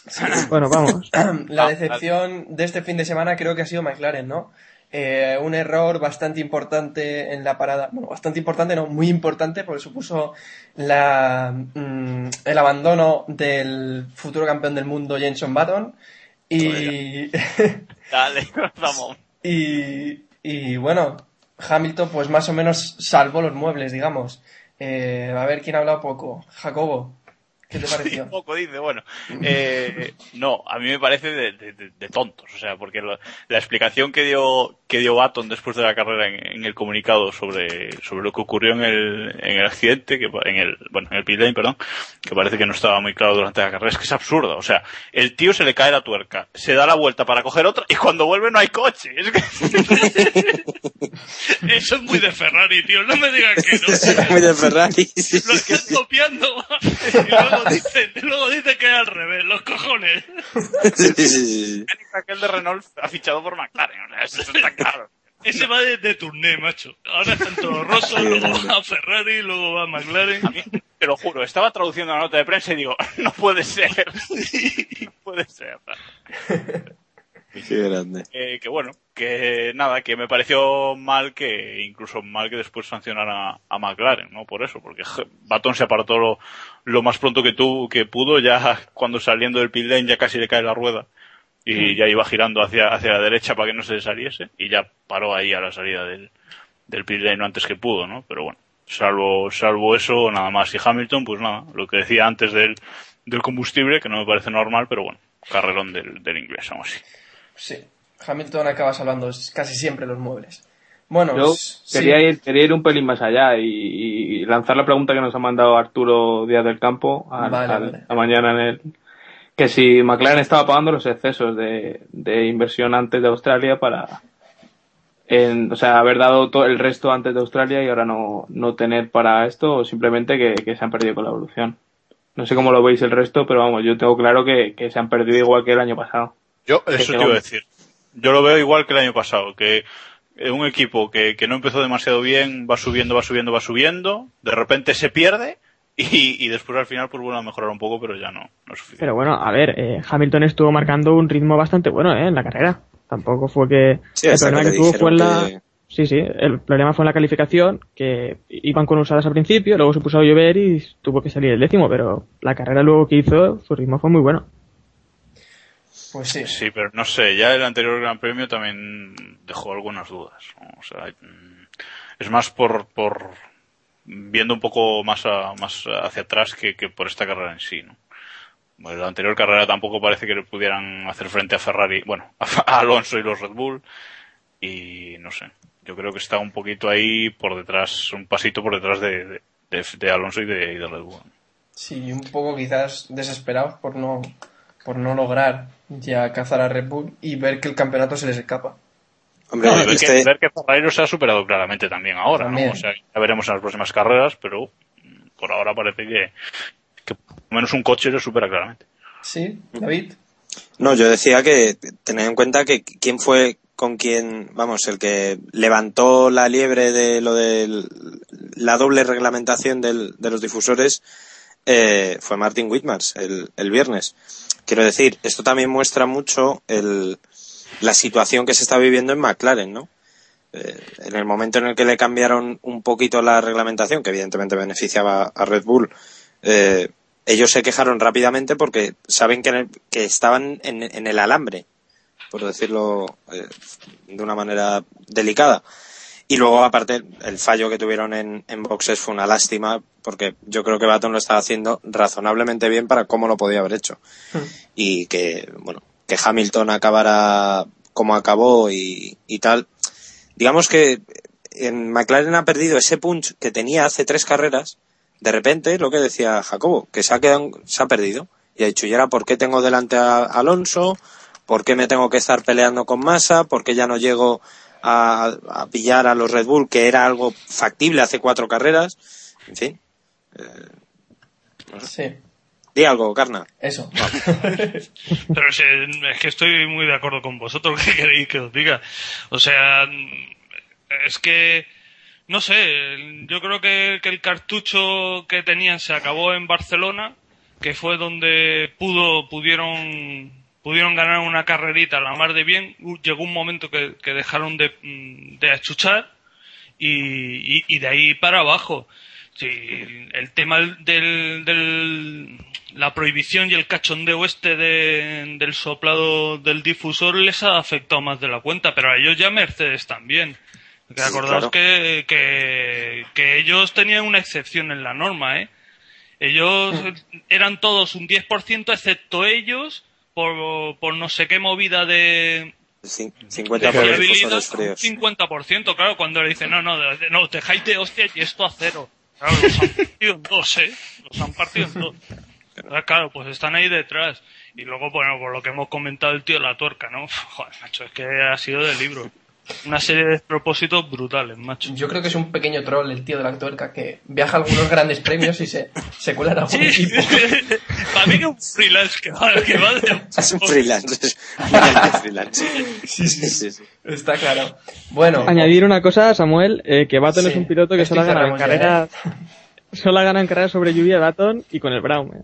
<clears throat> Bueno, vamos. <clears throat> la decepción de este fin de semana creo que ha sido McLaren, ¿no? Eh, un error bastante importante en la parada, bueno, bastante importante, no, muy importante, porque supuso la, mm, el abandono del futuro campeón del mundo Jenson Button Y, Dale, vamos. Y, y bueno, Hamilton pues más o menos salvó los muebles, digamos. Eh, a ver quién ha hablado poco. Jacobo, ¿qué te pareció? <laughs> Un poco dice, bueno. Eh, no, a mí me parece de, de- de- de tontos, o sea, porque lo- la explicación que dio que dio Baton después de la carrera en, en el comunicado sobre, sobre lo que ocurrió en el, en el accidente, que en el, bueno, en el pit lane, perdón, que parece que no estaba muy claro durante la carrera, es que es absurdo, o sea, el tío se le cae la tuerca, se da la vuelta para coger otra y cuando vuelve no hay coche, es que <laughs> Eso es muy de Ferrari, tío. No me digas que no. <laughs> Muy de Ferrari. Lo están copiando. Y luego dicen, luego <laughs> dicen que es al revés. Los cojones. Sí, sí, sí. aquel de Renault ha fichado por McLaren, eso está claro. Ese va de, de turné, macho. Ahora está en Toro Rosso, luego va a Ferrari, luego va a McLaren. A mí, te lo juro, estaba traduciendo la nota de prensa y digo, <laughs> no puede ser. <laughs> No puede ser. Qué grande. Eh, que bueno, que nada, que me pareció mal que, incluso mal que después sancionara a McLaren, ¿no? Por eso, porque Baton se apartó lo, lo más pronto que tú, que pudo, ya cuando saliendo del pit lane ya casi le cae la rueda. Y ya iba girando hacia, hacia la derecha para que no se saliese, y ya paró ahí a la salida del, del pit lane antes que pudo, ¿no? Pero bueno, salvo, salvo eso, nada más. Y Hamilton, pues nada, lo que decía antes del, del combustible, que no me parece normal, pero bueno, carrerón del, del inglés, vamos así. Sí, Hamilton acaba salvando casi siempre los muebles. Bueno, Yo sí. quería, ir, quería ir un pelín más allá y, y lanzar la pregunta que nos ha mandado Arturo Díaz del Campo Vale, vale. a mañana en el que si McLaren estaba pagando los excesos de, de inversión antes de Australia para en, o sea haber dado todo el resto antes de Australia y ahora no, no tener para esto o simplemente que, que se han perdido con la evolución. No sé cómo lo veis el resto, pero vamos, yo tengo claro que, que se han perdido igual que el año pasado. Yo, eso te iba a decir. Yo lo veo igual que el año pasado, que eh, un equipo que, que no empezó demasiado bien va subiendo, va subiendo, va subiendo, de repente se pierde y, y después al final pues vuelve a mejorar un poco, pero ya no, no es suficiente. Pero bueno, a ver, eh, Hamilton estuvo marcando un ritmo bastante bueno eh, en la carrera. Tampoco fue que... Sí, el problema que tuvo fue en la... Sí, sí, el problema fue en la calificación, que iban con usadas al principio, luego se puso a llover y tuvo que salir el décimo, pero la carrera luego que hizo, su ritmo fue muy bueno. Pues sí. Sí, pero no sé, ya el anterior Gran Premio también dejó algunas dudas. ¿no? O sea, mm, es más por, por viendo un poco más, a- más hacia atrás que, que por esta carrera en sí, ¿no? Bueno, la anterior carrera tampoco parece que le pudieran hacer frente a Ferrari, bueno, a, <laughs> a Alonso y los Red Bull, y no sé, yo creo que está un poquito ahí por detrás, un pasito por detrás de, de, de- de Alonso y de, y de Red Bull. Sí, un poco quizás desesperados por no, por no lograr ya cazar a Red Bull y ver que el campeonato se les escapa. Hombre, No, y ver, este- que, ver que Ferrari los ha superado claramente también ahora, También. ¿no? O sea, ya veremos en las próximas carreras, pero mm, por ahora parece que, que por lo menos un coche lo supera claramente. Sí, David. No, yo decía que tened en cuenta que quién fue con quien, vamos, el que levantó la liebre de lo de la doble reglamentación del- de los difusores eh, fue Martin Whitmars el, el viernes. Quiero decir, esto también muestra mucho el, la situación que se está viviendo en McLaren, ¿no? Eh, en el momento en el que le cambiaron un poquito la reglamentación, que evidentemente beneficiaba a Red Bull, eh, ellos se quejaron rápidamente porque saben que, estaban en, en el alambre, por decirlo eh, de una manera delicada. Y luego, aparte, el fallo que tuvieron en, en boxes fue una lástima, porque yo creo que Baton lo estaba haciendo razonablemente bien para cómo lo podía haber hecho. Y que, bueno, que Hamilton acabara como acabó y, y tal. Digamos que en McLaren ha perdido ese punch que tenía hace tres carreras. De repente, lo que decía Jacobo, que se ha, quedado, se ha perdido. Y ha dicho, ¿y ahora por qué tengo delante a Alonso? ¿Por qué me tengo que estar peleando con Massa? ¿Por qué ya no llego a, a pillar a los Red Bull, que era algo factible hace cuatro carreras? En fin. Sí, Di algo, Carna. eso. <laughs> Pero si- es que estoy muy de acuerdo con vosotros. ¿Qué queréis que os diga? O sea, es que, no sé, yo creo que, que el cartucho que tenían se acabó en Barcelona, que fue donde pudo, pudieron, pudieron ganar una carrerita a la mar de bien. Llegó un momento que, que dejaron de, mm, de achuchar y, y, y de ahí para abajo. Sí, el tema del, del la prohibición y el cachondeo este de- del soplado del difusor les ha afectado más de la cuenta, pero a ellos ya Mercedes también. Que Sí, acordaos claro. que, que, que ellos tenían una excepción en la norma, ¿eh? Ellos eran todos un 10% excepto ellos por, por no sé qué movida de, Cin- de 50 fiabilidad, difusores un fríos. 50%, claro, cuando le dicen, no, no, de- no, dejáis de hostia y esto a cero. Claro, los han partido en dos, ¿eh? Los han partido en dos. Claro, pues están ahí detrás. Y luego, bueno, por lo que hemos comentado el tío de la tuerca, ¿no? <laughs> Joder, macho, es que ha sido del libro. Una serie de despropósitos brutales, macho. Yo creo que es un pequeño troll el tío de la tuerca que viaja a algunos grandes premios y se, <laughs> se cuela en algún Sí, equipo. para mí que es un freelance que va, que va de... <laughs> Es un freelance. es un freelance. Sí, sí, Sí, sí. Está claro. Bueno, Añadir una cosa, Samuel, eh, que Baton Sí, es un piloto que estoy solo ha ganado en ¿eh? carreras, solo ha ganado en carreras sobre lluvia Baton y con el Brown. eh.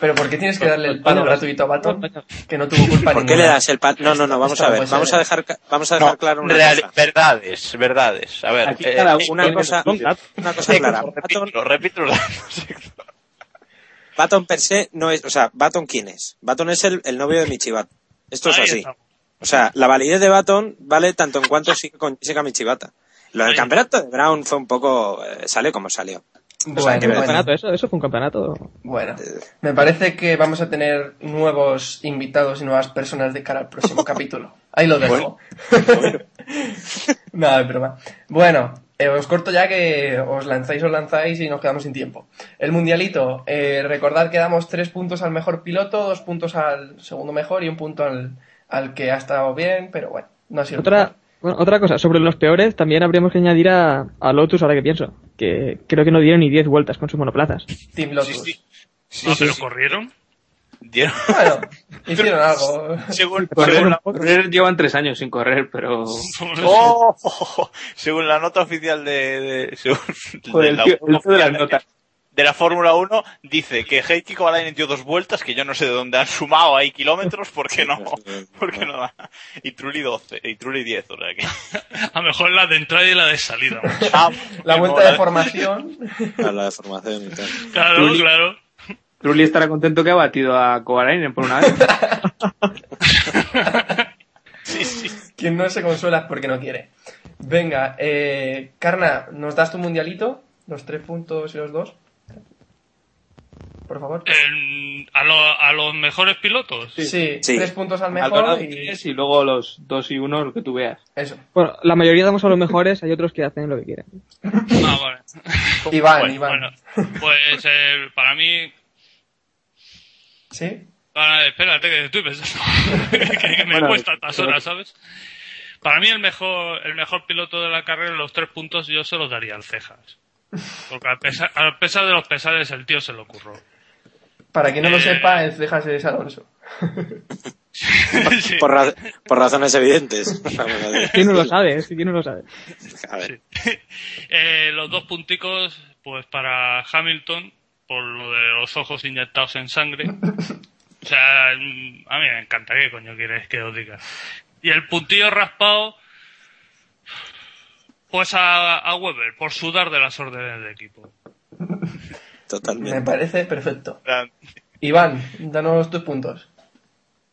Pero ¿por qué tienes que darle el palo gratuito a Baton? Que no tuvo culpa ¿Por qué le das el pat? No, no, no, vamos Esto a ver. Vamos a dejar, vamos a dejar No, claro una real- cosa. verdades, verdades. A ver, Aquí eh, eh, uno Una cosa, una cosa clara. lo Baton, repito, lo repito. <laughs> Baton per se no es, o sea, Baton quién es? Baton es el, el novio de Michibata. Esto es Ahí así. O sea, la validez de Baton vale tanto en cuanto siga con Jessica Michibata. Lo del campeonato de Brown fue un poco, eh, salió como salió. Bueno, sea, bueno, campeonato, eso, eso fue un campeonato. bueno. Me parece que vamos a tener nuevos invitados y nuevas personas de cara al próximo <laughs> capítulo. Ahí lo dejo. <laughs> Nada, es broma. Bueno, eh, os corto ya que os lanzáis, os lanzáis y nos quedamos sin tiempo. El mundialito, eh, recordad que damos tres puntos al mejor piloto, dos puntos al segundo mejor y un punto al, al que ha estado bien, pero bueno, no ha sido Otra, mejor. Bueno, otra cosa, sobre los peores, también habríamos que añadir a, a Lotus, ahora que pienso, que creo que no dieron ni 10 vueltas con sus monoplazas. Team Lotus. Sí, sí. No, pero corrieron. Dieron- Bueno, <laughs> hicieron algo. según, <laughs> Correr según la. Correr llevan tres años sin correr, pero <laughs> ¡Oh! según la nota oficial de, de, según- Joder, de la, el tío- el tío de las notas. De la Fórmula 1 dice que Heikki Kovalainen dio dos vueltas, que yo no sé de dónde han sumado ahí kilómetros, porque no, porque no da. Y Trulli 12, y Trulli 10, o sea que. <laughs> A lo mejor la de entrada y la de salida. Ah, La vuelta mola. de formación. <laughs> A la formación. Claro, Trulli. claro. Trulli estará contento que ha batido a Kovalainen por una vez. <laughs> Sí, sí. Quien no se consuela es porque no quiere. Venga, eh, Carna, ¿nos das tu mundialito? Los tres puntos y los dos. Por favor. A, lo- a los mejores pilotos. Sí, Sí. tres puntos al mejor y tres y luego los dos y uno, lo que tú veas. eso. Bueno, la mayoría damos a los mejores, hay otros que hacen lo que quieren. Ah, vale. <laughs> Iván, Bueno, Iván. bueno, pues eh, para mí ¿Sí? Para, espérate, que estoy pensando. <laughs> que, que me Bueno, cuesta estas pero- horas, ¿sabes? Para mí el mejor, el mejor piloto de la carrera, los tres puntos yo se los daría al Cejas. Porque a pesar, a pesar de los pesares, el tío se lo ocurrió. Para quien no lo Eh. sepa, es Alonso. Sí. Por, ra- por razones evidentes. ¿Quién no lo sabe? ¿quién no lo sabe? A ver. <laughs> Eh, los dos punticos, pues para Hamilton, por lo de los ojos inyectados en sangre. O sea, a mí me encanta, ¿qué coño quieres que os diga? Y el puntillo raspado, pues a, a Weber, por sudar de las órdenes de equipo. Me Totalmente. parece perfecto. Iván, danos tus puntos.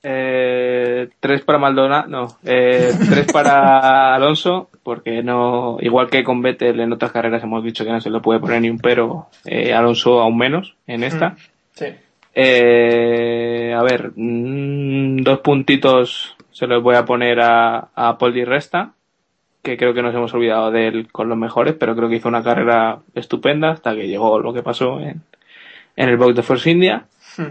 Eh, tres para Maldonado, no, eh, tres para Alonso, porque no, igual que con Vettel en otras carreras hemos dicho que no se le puede poner ni un pero, eh, Alonso aún menos en esta. Sí. Eh, a ver, mm, dos puntitos se los voy a poner a, a Paul Di Resta, que creo que nos hemos olvidado de él con los mejores, pero creo que hizo una carrera estupenda hasta que llegó lo que pasó en, en el box de Force India. <laughs>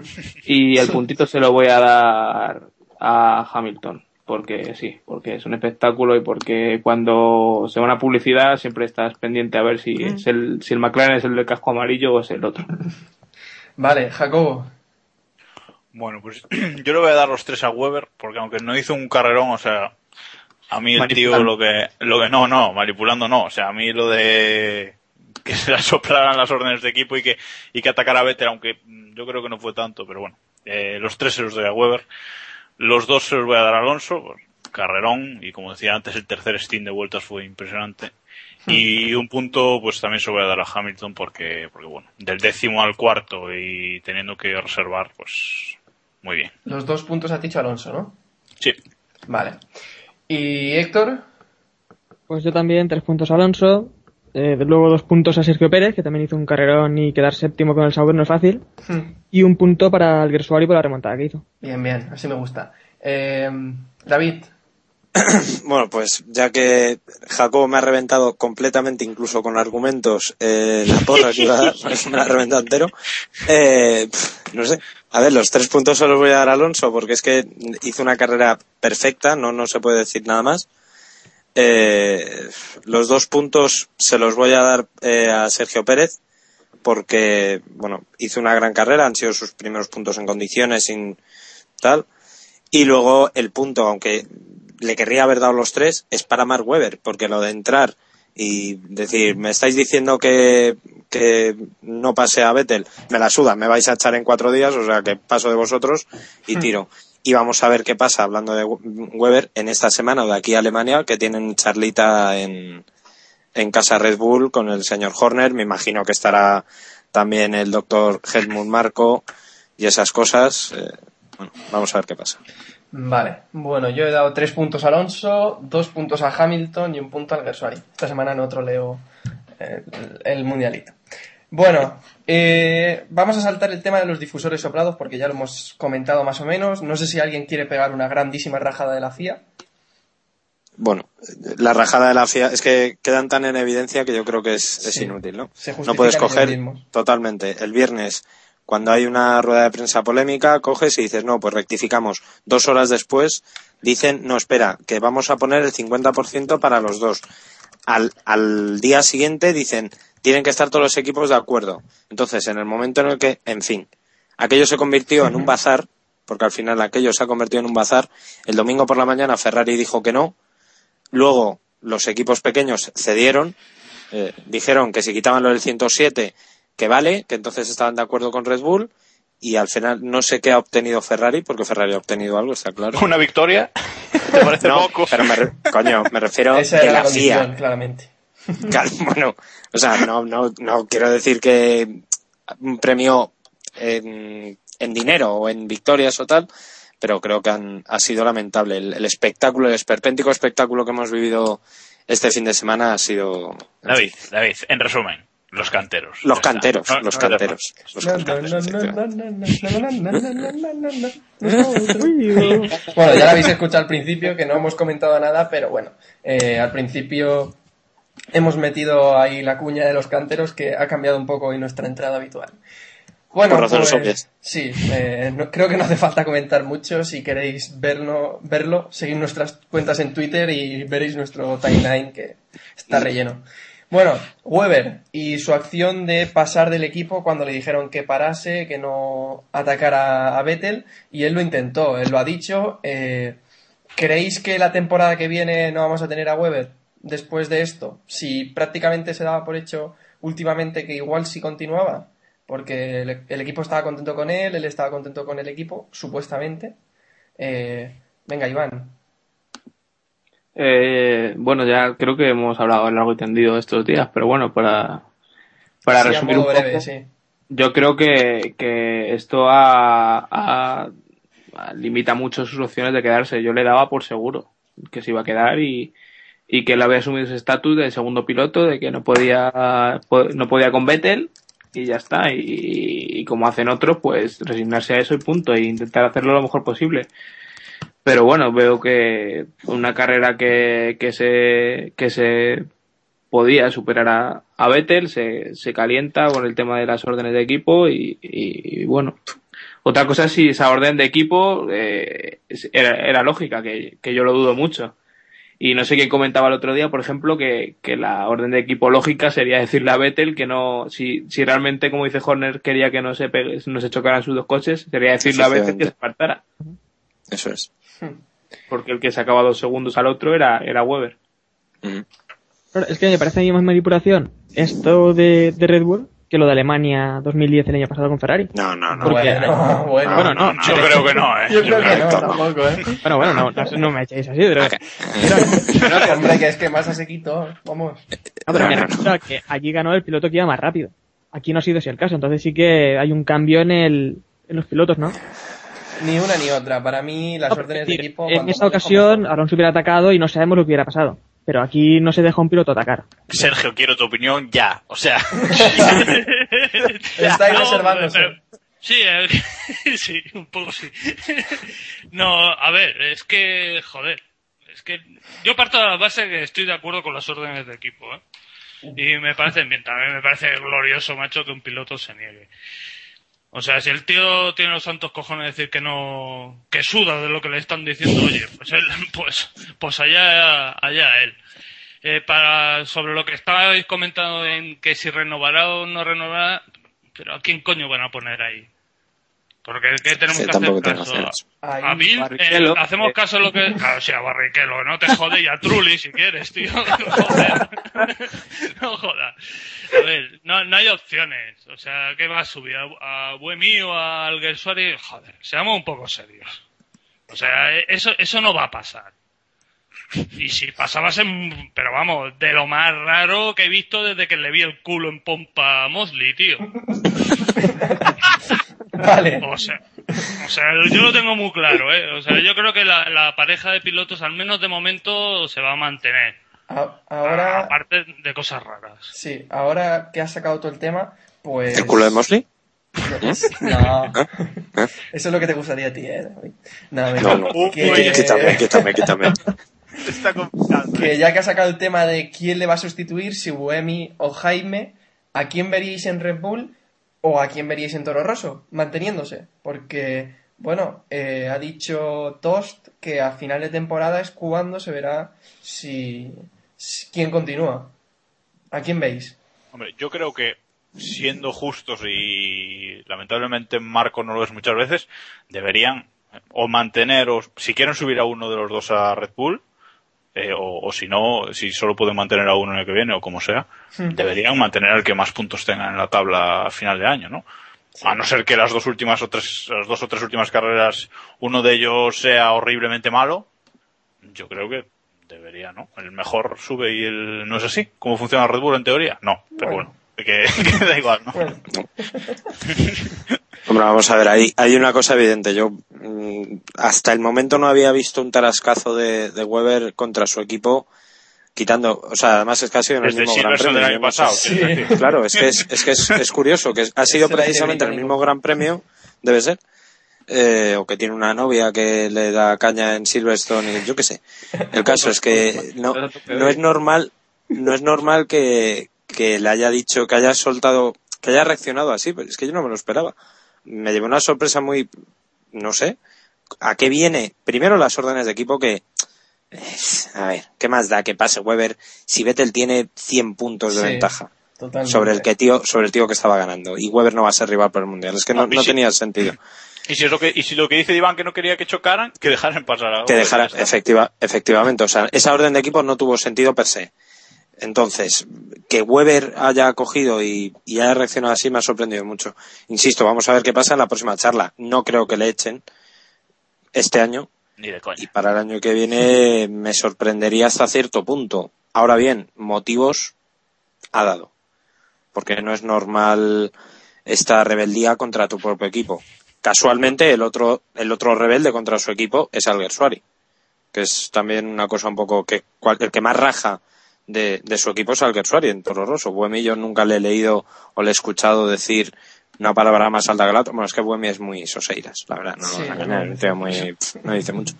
Y el puntito se lo voy a dar a Hamilton, porque sí, porque es un espectáculo y porque cuando se va una publicidad siempre estás pendiente a ver si, es el, si el McLaren es el del casco amarillo o es el otro. <laughs> Vale, Jacobo. Bueno, pues <clears throat> yo le voy a dar los tres a Weber, porque aunque no hizo un carrerón, o sea, a mí el tío lo que, lo que, no, no, manipulando no, o sea, a mí lo de que se le <laughs> soplaran las órdenes de equipo y que, y que atacara a Vettel, aunque yo creo que no fue tanto, pero bueno, eh, los tres se los doy a Weber, los dos se los voy a dar a Alonso, pues, carrerón, y como decía antes, el tercer stint de vueltas fue impresionante. Y un punto, pues también se lo voy a dar a Hamilton porque, porque bueno, del décimo al cuarto y teniendo que reservar, pues muy bien. Los dos puntos ha dicho Alonso, ¿no? Sí. Vale. ¿Y Héctor? Pues yo también, tres puntos a Alonso. eh, luego dos puntos a Sergio Pérez, que también hizo un carrerón y quedar séptimo con el Sauber no es fácil. Hmm. Y un punto para el Gersuari por la remontada que hizo. Bien, bien, así me gusta. Eh, David, <clears throat> Bueno, pues ya que Jacobo me ha reventado completamente, incluso con argumentos, eh, la porra que iba a dar, <laughs> me entero, eh, no sé. A ver, los tres puntos se los voy a dar a Alonso porque es que hizo una carrera perfecta, no, no se puede decir nada más. Eh, los dos puntos se los voy a dar eh, a Sergio Pérez porque, bueno, hizo una gran carrera, han sido sus primeros puntos en condiciones, sin tal. Y luego el punto, aunque le querría haber dado los tres, es para Mark Webber, porque lo de entrar y decir, me estáis diciendo que, que no pase a Vettel, me la suda, me vais a echar en cuatro días, o sea que paso de vosotros y tiro. Y vamos a ver qué pasa, hablando de Weber, en esta semana o de aquí a Alemania, que tienen charlita en, en casa Red Bull con el señor Horner. Me imagino que estará también el doctor Helmut Marco y esas cosas. Eh, bueno, vamos a ver qué pasa. Vale, bueno, yo he dado tres puntos a Alonso, dos puntos a Hamilton y un punto al Gersuari. Esta semana en otro leo eh, el mundialito. Bueno, eh, vamos a saltar el tema de los difusores soplados porque ya lo hemos comentado más o menos. No sé si alguien quiere pegar una grandísima rajada de la FIA. Bueno, la rajada de la FIA es que quedan tan en evidencia que yo creo que es, es Sí. inútil, ¿no? Se No puedes coger totalmente. El viernes, cuando hay una rueda de prensa polémica, coges y dices, no, pues rectificamos. Dos horas después dicen, no, espera, que vamos a poner el 50% para los dos. Al, al día siguiente dicen, tienen que estar todos los equipos de acuerdo. Entonces, en el momento en el que, en fin, aquello se convirtió en un bazar, porque al final aquello se ha convertido en un bazar, el domingo por la mañana Ferrari dijo que no, Luego los equipos pequeños cedieron, eh, dijeron que si quitaban lo del 107 que vale, que entonces estaban de acuerdo con Red Bull y al final no sé qué ha obtenido Ferrari, porque Ferrari ha obtenido algo, está claro. Una victoria. <laughs> ¿Te parece No, poco? pero me, re- coño, me refiero <laughs> Esa de la la FIA. claramente. <laughs> Claro, bueno, o sea, no, no, no quiero decir que un premio en, en dinero o en victorias o tal, pero creo que han, ha sido lamentable. El, el espectáculo, el esperpéntico espectáculo que hemos vivido este fin de semana ha sido David, David, en resumen, los canteros. Los canteros, los canteros. Bueno, ya lo habéis escuchado al principio, que no hemos comentado nada, pero bueno, al principio hemos metido ahí la cuña de los canteros que ha cambiado un poco hoy nuestra entrada habitual. Bueno, pues. Sí, no, creo que no hace falta comentar mucho. Si queréis verlo, verlo, seguid nuestras cuentas en Twitter y veréis nuestro timeline que está relleno. Bueno, Weber y su acción de pasar del equipo cuando le dijeron que parase, que no atacara a Vettel, y él lo intentó, él lo ha dicho. eh, ¿Creéis que la temporada que viene no vamos a tener a Weber después de esto? Si prácticamente se daba por hecho últimamente que igual sí continuaba, porque el, el equipo estaba contento con él, él estaba contento con el equipo, supuestamente. Eh, venga, Iván. Eh, bueno, ya creo que hemos hablado largo y tendido estos días, pero bueno, para, para Sí, resumir un breve, poco, sí. yo creo que, que esto ha- limita mucho sus opciones de quedarse. Yo le daba por seguro que se iba a quedar y, y que él había asumido ese estatus de segundo piloto, de que no podía, po- no podía con Vettel y ya está. Y, y como hacen otros, pues resignarse a eso y punto, e intentar hacerlo lo mejor posible. Pero bueno, veo que una carrera que, que se, que se podía superar a, a Vettel, se, se calienta con el tema de las órdenes de equipo y, y- y bueno. Otra cosa es si esa orden de equipo eh, era, era lógica, que, que yo lo dudo mucho. Y no sé quién comentaba el otro día, por ejemplo, que, que la orden de equipo lógica sería decirle a Vettel que no, si, si realmente, como dice Horner, quería que no se, pegue- no se chocaran sus dos coches, sería decirle a Vettel que se apartara. Eso es. Porque el que sacaba dos segundos al otro era, era Weber. Ujú. Claro, es que me parece a mí más manipulación esto de, de Red Bull que lo de Alemania 2010 el año pasado con Ferrari. No, no, no. Porque- Bueno, <laughs> bueno. Bueno, no, Yo creo que no, ¿eh? Yo creo que no, no. tampoco, ¿eh? Bueno, bueno, no, no, no me echéis así, pero, Hombre, que es que más se quitó, vamos. no, pero me No, no, no. refiero a que allí ganó el piloto que iba más rápido. Aquí no ha sido así el caso, entonces sí que hay un cambio en el en los pilotos, ¿no? Ni una ni otra. Para mí, las No, órdenes es de decir, equipo... en esta ocasión mejor. Alonso hubiera atacado y no sabemos lo que hubiera pasado. Pero aquí no se deja un piloto atacar. Sergio, quiero tu opinión ya. O sea, <laughs> Está ahí No, reservándose. pero- Sí, eh, <laughs> sí, un poco sí. No, a ver, es que, joder, es que yo parto de la base que estoy de acuerdo con las órdenes de equipo, ¿eh? Y me parecen bien, también me parece glorioso, macho, que un piloto se niegue. O sea, si el tío tiene los santos cojones de decir que no, que suda de lo que le están diciendo, oye, pues él, <laughs> pues, pues allá, allá él. Eh, para, sobre lo que estabais comentando en que si renovará o no renovará, pero ¿a quién coño van a poner ahí? Porque ¿qué tenemos Que que tampoco hacer caso? Ahí, A Bill, eh, hacemos caso a lo que... Claro, sí, a Barrichello, no te jode y a Trulli si quieres, tío. <laughs> Joder. No jodas. A ver, no, no hay opciones. O sea, ¿qué va a subir? ¿A, a Buemi o a Alguersuari? Joder, seamos un poco serios. O sea, eh, eso, eso no va a pasar. Y si pasaba, en, pero vamos, de lo más raro que he visto desde que le vi el culo en pompa a Mosley, tío. <laughs> Vale. O sea, o sea, yo lo tengo muy claro, ¿eh? O sea, yo creo que la, la pareja de pilotos, al menos de momento, se va a mantener. A- Ahora... Aparte de cosas raras. Sí, ahora que has sacado todo el tema, pues... ¿El culo de Mosley? <laughs> No. ¿Eh? Eso es lo que te gustaría a ti, ¿eh? No, No, no. Que, Quítame, quítame, quítame. está complicado. que ya que has sacado el tema de quién le va a sustituir, si Buemi o Jaime, ¿a quién veríais en Red Bull o a quién veríais en Toro Rosso manteniéndose? Porque, bueno, eh, ha dicho Tost que a final de temporada es cuando se verá si, quién continúa. ¿A quién veis? Hombre, yo creo que siendo justos y lamentablemente Marco no lo es muchas veces, deberían o mantener, o si quieren subir a uno de los dos a Red Bull, eh, o, o si no, si solo pueden mantener a uno en el que viene o como sea, deberían mantener al que más puntos tenga en la tabla a final de año, ¿no? A no ser que las dos últimas o tres, las dos o tres últimas carreras, uno de ellos sea horriblemente malo, yo creo que debería, ¿no? El mejor sube y el no es así. ¿Cómo funciona Red Bull en teoría? No, pero Bueno. bueno, <laughs> que, que da igual, ¿no? Bueno, <laughs> Hombre, vamos a ver, hay, hay una cosa evidente. Yo mm, hasta el momento no había visto un tarascazo de, de Weber contra su equipo, quitando, o sea, además es casi en el mismo Gran Premio. del año pasado. Sí. Claro, es que es, es, que es, <laughs> es curioso, que ha sido precisamente el mismo Gran Premio, debe ser, eh, o que tiene una novia que le da caña en Silverstone, y yo qué sé. El caso es que no, no es normal, no es normal que, que le haya dicho, que haya soltado, que haya reaccionado así, pero es que yo no me lo esperaba. Me llevó una sorpresa muy, no sé, ¿a qué viene? Primero las órdenes de equipo que, eh, a ver, ¿qué más da que pase Weber si Vettel tiene 100 puntos de Sí. ventaja? totalmente. sobre el que tío sobre el tío que estaba ganando y Weber no va a ser rival para el mundial es que no, No, y no si- tenía sentido <clears throat> Y si es lo que, y si lo que dice Iván que no quería que chocaran, que dejaran pasar a que dejara Ya está. efectiva, efectivamente o sea esa orden de equipo no tuvo sentido per se entonces que Weber haya cogido y, y haya reaccionado así me ha sorprendido mucho insisto vamos a ver qué pasa en la próxima charla no creo que le echen este año Ni de y coña. para el año que viene me sorprendería hasta cierto punto. Ahora bien, motivos ha dado. Porque no es normal esta rebeldía contra tu propio equipo. Casualmente el otro, el otro rebelde contra su equipo es Alguersuari, que es también una cosa un poco que cual- el que más raja de, de su equipo es Alguersuari en Toro Rosso. Buemi yo nunca le he leído o le he escuchado decir una palabra más alta que la otra. Bueno, es que Buemi es muy soseiras, la verdad, no Sí, nos vamos a engañar, no, un tío muy, no dice mucho.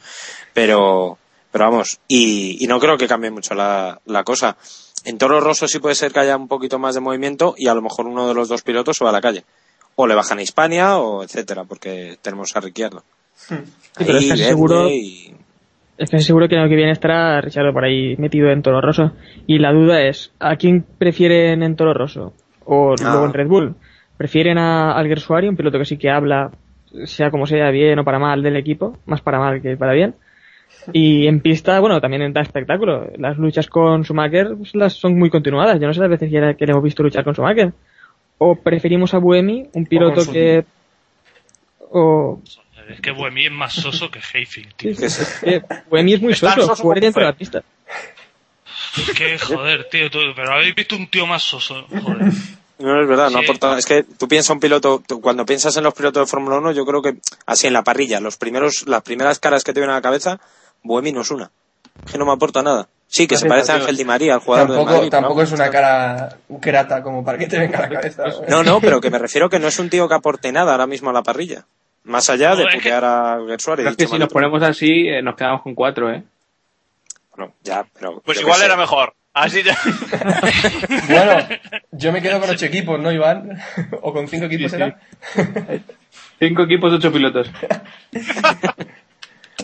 Pero, pero vamos, y, y no creo que cambie mucho la, la cosa. En Toro Rosso sí puede ser que haya un poquito más de movimiento y a lo mejor uno de los dos pilotos se va a la calle. O le bajan a Hispania o etcétera, porque tenemos a Ricciardo. pero Ahí, es seguro- y- Es que seguro que el año que viene estará Richard por ahí metido en Toro Rosso. Y la duda es, ¿a quién prefieren en Toro Rosso? O Ah. luego en Red Bull. ¿Prefieren a Alguersuari, un piloto que sí que habla, sea como sea, bien o para mal del equipo? Más para mal que para bien. Y en pista, bueno, también da espectáculo. Las luchas con Schumacher pues, las son muy continuadas. Yo no sé las veces que, que le hemos visto luchar con Schumacher. o preferimos a Buemi, un piloto que... O... Es que Buemi es más soso que Hayfield, tío. Sí, sí, es que Buemi es muy soso, soso dentro de la pista. Es que, joder, tío, tú- pero habéis visto un tío más soso, joder. No es verdad, no Sí. aporta. Es que tú piensas un piloto, tú- cuando piensas en los pilotos de Fórmula 1, yo creo que así en la parrilla, los primeros, las primeras caras que te vienen a la cabeza, Buemi no es una. Es que no me aporta nada. Sí, que se parece a Ángel Di María, el jugador de Tampoco, Madrid. tampoco ¿no? es una cara grata como para que te venga a la cabeza. No, no, pero que me refiero que no es un tío que aporte nada ahora mismo a la parrilla. Más allá de es que- putear a Gersuari. Pero es que si nos ponemos así, eh, nos quedamos con cuatro, ¿eh? Bueno, ya, pero. Pues yo igual sé. era mejor. Así ya. <laughs> Bueno, yo me quedo con ocho equipos, ¿no, Iván? ¿O con cinco equipos Sí, era? Cinco equipos, ocho pilotos. <laughs>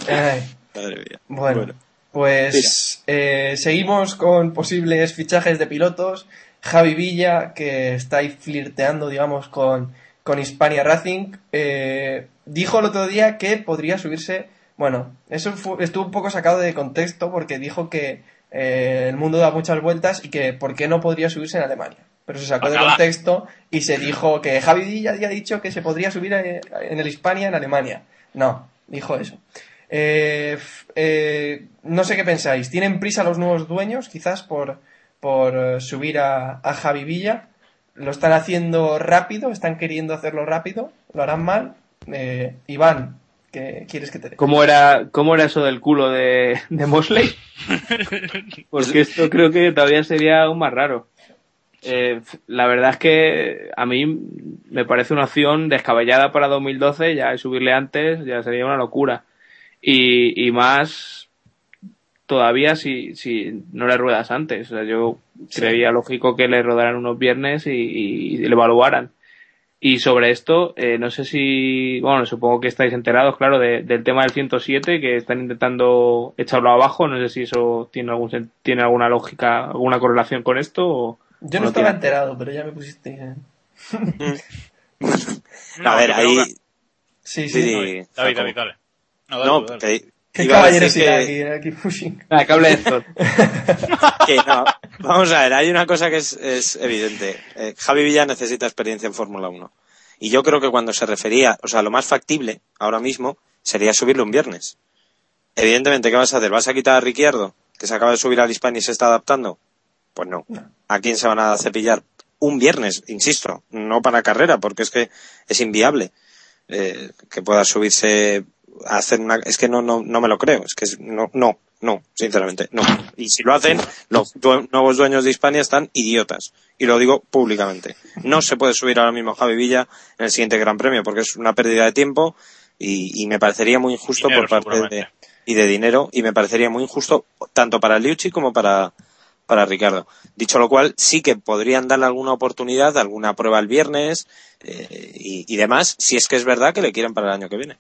Ay, Madre mía. bueno, pues eh, seguimos con posibles fichajes de pilotos. Javi Villa, que está ahí flirteando, digamos, con, con Hispania Racing, eh, dijo el otro día que podría subirse. Bueno, eso fue- estuvo un poco sacado de contexto porque dijo que eh, el mundo da muchas vueltas y que por qué no podría subirse en Alemania. Pero se sacó de Acaba. contexto y se dijo que Javi Villa había dicho que se podría subir eh, en el Hispania en Alemania. No, dijo eso. Eh, eh, no sé qué pensáis. ¿Tienen prisa los nuevos dueños, quizás, por, por subir a, a Javi Villa? ¿Lo están haciendo rápido? ¿Están queriendo hacerlo rápido? ¿Lo harán mal? Eh, Iván, ¿qué quieres que te dé? ¿Cómo era, cómo era eso del culo de, de Mosley? <laughs> Porque esto creo que todavía sería aún más raro. Eh, la verdad es que a mí me parece una opción descabellada para 2012, ya subirle antes ya sería una locura. Y, y más todavía si, si no le ruedas antes. O sea, yo creería lógico que le rodaran unos viernes y, y le evaluaran. Y sobre esto, eh, no sé si, bueno, supongo que estáis enterados, claro, de- del tema del 107, que están intentando echarlo abajo. No sé si eso tiene algún tiene alguna lógica, alguna correlación con esto. O, Yo o no estaba tiene. enterado, pero ya me pusiste. eh. No, <laughs> a ver, ahí. Sí, sí. Sí, sí. David, David, David, dale. No, dale No, dale. Qué caballerosidad que- aquí, aquí pushing. Nada, que hable de <laughs> que no. Vamos a ver, hay una cosa que es, es evidente. Eh, Javi Villa necesita experiencia en Fórmula 1. Y yo creo que cuando se refería, o sea, lo más factible ahora mismo sería subirlo un viernes. Evidentemente, ¿qué vas a hacer? ¿Vas a quitar a Ricciardo, que se acaba de subir al Hispania y se está adaptando? Pues no. ¿A quién se van a cepillar? Un viernes, insisto, no para carrera, porque es que es inviable eh, que pueda subirse hacer una... Es que no, no, no me lo creo, es que no, no, no, sinceramente, no. Y si lo hacen, los due- nuevos dueños de Hispania están idiotas. Y lo digo públicamente. No se puede subir ahora mismo Javi Villa en el siguiente Gran Premio, porque es una pérdida de tiempo y, y me parecería muy injusto Dinero, por parte de, y de dinero, y me parecería muy injusto tanto para Liucci como para, para Ricardo. Dicho lo cual, sí que podrían darle alguna oportunidad, alguna prueba el viernes eh, y, y demás, si es que es verdad que le quieren para el año que viene.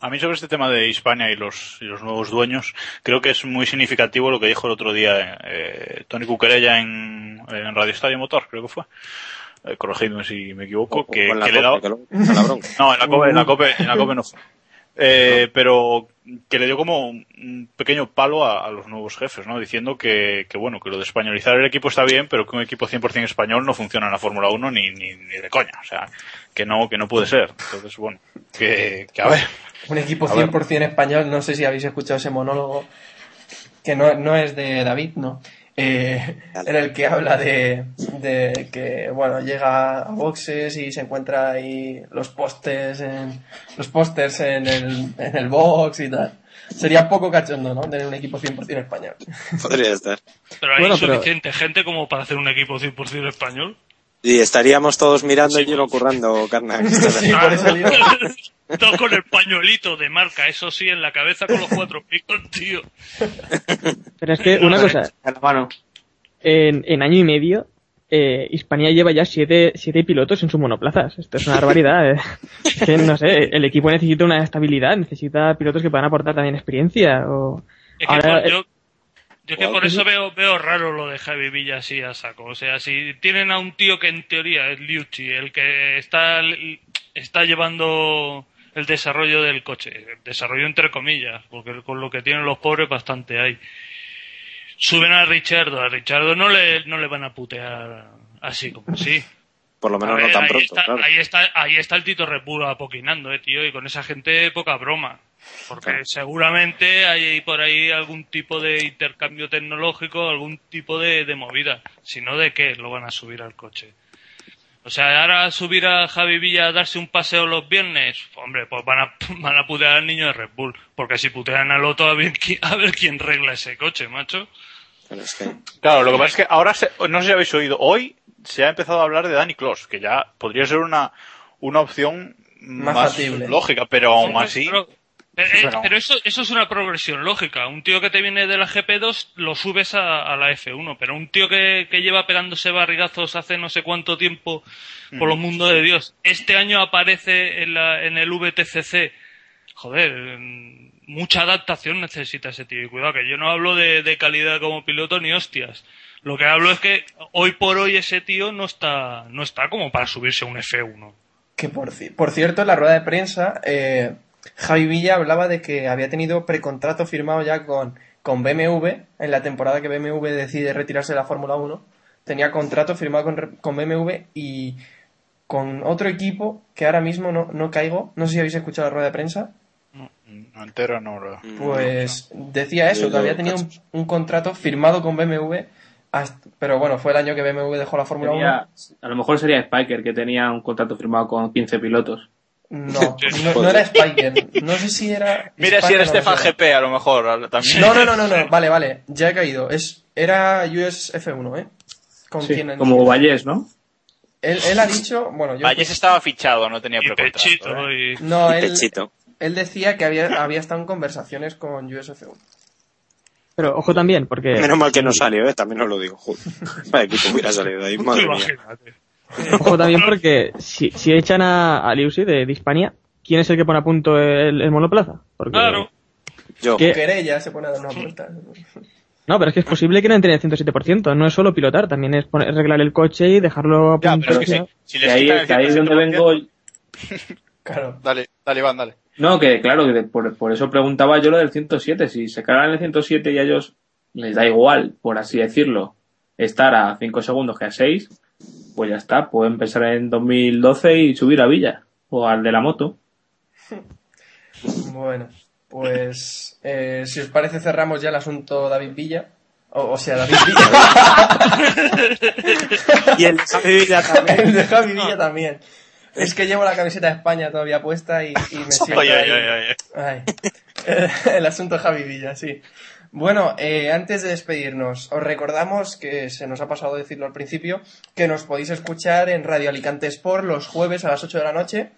A mí sobre este tema de Hispania y los, y los nuevos dueños, creo que es muy significativo lo que dijo el otro día eh, Tony Cuquerella en, en Radio Estadio Motor, creo que fue. Eh, corregidme si me equivoco, O- o que, que le daba... que. <laughs> No, en la COPE, en la COPE, en la COPE no fue. Eh, pero que le dio como un pequeño palo a, a los nuevos jefes, ¿no? Diciendo que, que, bueno, que lo de españolizar el equipo está bien, pero que un equipo 100% español no funciona en la Fórmula 1 ni, ni, ni de coña. O sea, que no, que no puede ser. Entonces, bueno, que, que a ver. Un equipo A ver. 100% español, no sé si habéis escuchado ese monólogo, que no, no es de David, no. Eh, en el que habla de, de que, bueno, llega a boxes y se encuentra ahí los pósters en, los pósters en el, en el box y tal. Sería poco cachondo, ¿no? Tener un equipo 100% español. Podría estar. Pero hay Bueno, pero- suficiente gente como para hacer un equipo 100% español. Y estaríamos todos mirando y yo lo currando, Carna. Todo con el pañuelito de marca, eso sí, en la cabeza con los cuatro picos, tío. Pero es que una cosa, en, en año y medio, eh, Hispania lleva ya siete, siete pilotos en sus monoplazas. Esto es una barbaridad. eh. Es que, no sé, el equipo necesita una estabilidad, necesita pilotos que puedan aportar también experiencia. O... Es que Ahora, por- yo, yo que por eso veo, veo raro lo de Javi Villa así a saco. O sea, si tienen a un tío que en teoría es Liucci, el que está, está llevando el desarrollo del coche, el desarrollo entre comillas, porque con lo que tienen los pobres bastante hay. Suben a Richardo, a Richardo no le, no le van a putear así como sí. Por lo menos ver, no tan ahí, pronto, está, claro. ahí, está, ahí está el Tito Red Bull apoquinando, eh, tío, y con esa gente poca broma. Porque Claro. seguramente hay por ahí algún tipo de intercambio tecnológico, algún tipo de, de movida. Si no, ¿de qué lo van a subir al coche? O sea, ahora subir a Javi Villa a darse un paseo los viernes, hombre, pues van a, <laughs> van a putear al niño de Red Bull. Porque si putean al otro, a ver, a ver quién regla ese coche, macho. Pero es que- Claro, lo que pasa es que ahora, se- no sé si habéis oído, hoy se ha empezado a hablar de Danny Close, que ya podría ser una, una opción Más lógica, pero aún así, Pero, pero, eh, Bueno. pero eso, eso es una progresión lógica. Un tío que te viene de la GP2 lo subes a, a la F1, pero un tío que, que lleva pegándose barrigazos hace no sé cuánto tiempo por los mundos de Dios, este año aparece en, la, en el VTCC. Joder, mm, mucha adaptación necesita ese tío. Y cuidado, que yo no hablo de, de calidad como piloto ni hostias. Lo que hablo es que hoy por hoy ese tío no está, no está como para subirse a un F1. Que por, ci- por cierto, en la rueda de prensa, eh, Javi Villa hablaba de que había tenido precontrato firmado ya con, con BMW en la temporada que BMW decide retirarse de la Fórmula 1. Tenía contrato firmado con, con BMW y con otro equipo que ahora mismo no, no caigo. No sé si habéis escuchado la rueda de prensa. no, entera no Pues decía eso, que había tenido un, un contrato firmado con BMW. Hasta- pero bueno, fue el año que BMW dejó la Fórmula 1. Tenía- a lo mejor sería Spiker, que tenía un contrato firmado con 15 pilotos. No, <laughs> no, no era Spiker. No sé si era. <laughs> Mira si era no Stefan. GP a lo mejor también. No, no, no, no, no. Vale, vale. Ya he caído. Es, era US F1, ¿eh? Con Sí, quien como Vallés, ¿no? él, él ha dicho. Bueno, yo. Valles estaba fichado, no tenía precontrato. ¿eh? y... No, y él, él decía que había, había estado en conversaciones con US F1. Pero ojo también, porque Menos mal que no salió, ¿eh? También os lo digo. Joder. <laughs> Vaya equipo hubiera salido de ahí, <laughs> madre mía. Ojo también porque si, si echan a, a Liusi de, de Hispania, ¿quién es el que pone a punto el, el monoplaza? Porque, Claro. Yo, ¿Qué? Querella se pone a dar una vuelta. No, pero es que es posible que no entre en el 107%. No es solo pilotar, también es poner, arreglar el coche y dejarlo a Ya, punto. pero es que sí, si Que ahí, que es donde 100%, vengo. Claro. Dale, dale, Iván, dale. No, que claro, que por, por eso preguntaba yo lo del 107. Si se cargan el 107 y a ellos les da igual, por así decirlo, estar a 5 segundos que a 6, pues ya está. Pueden empezar en 2012 y subir a Villa o al de la moto. <laughs> Bueno, pues. eh, si os parece, cerramos ya el asunto David Villa. O, o sea, David Villa. <laughs> y el Javi Villa también. el de Javi Villa también. <laughs> Es que llevo la camiseta de España todavía puesta y, y me <laughs> siento. Ay, ahí. <laughs> ay. El, asunto de Javi Villa, sí. Bueno, eh, antes de despedirnos, os recordamos que se nos ha pasado decirlo al principio, que nos podéis escuchar en Radio Alicante Sport los jueves a las 8 de la noche.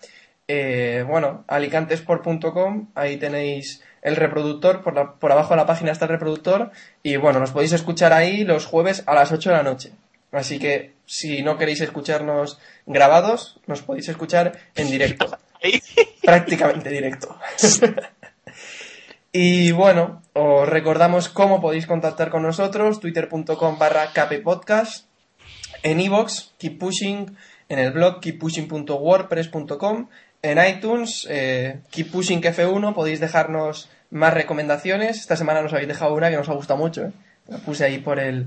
Eh, bueno, alicantesport.com, ahí tenéis el reproductor, por, la- por abajo de la página está el reproductor, y bueno, nos podéis escuchar ahí los jueves a las 8 de la noche. Así que si no queréis escucharnos grabados, nos podéis escuchar en directo <laughs> prácticamente directo. <laughs> y bueno, os recordamos cómo podéis contactar con nosotros, twitter.com barra kppodcast, en iVoox, Keep Pushing, en el blog keeppushing.wordpress.com, en iTunes, eh, Keep Pushing F1, podéis dejarnos más recomendaciones. Esta semana nos habéis dejado una que nos ha gustado mucho, ¿eh? La puse ahí por el...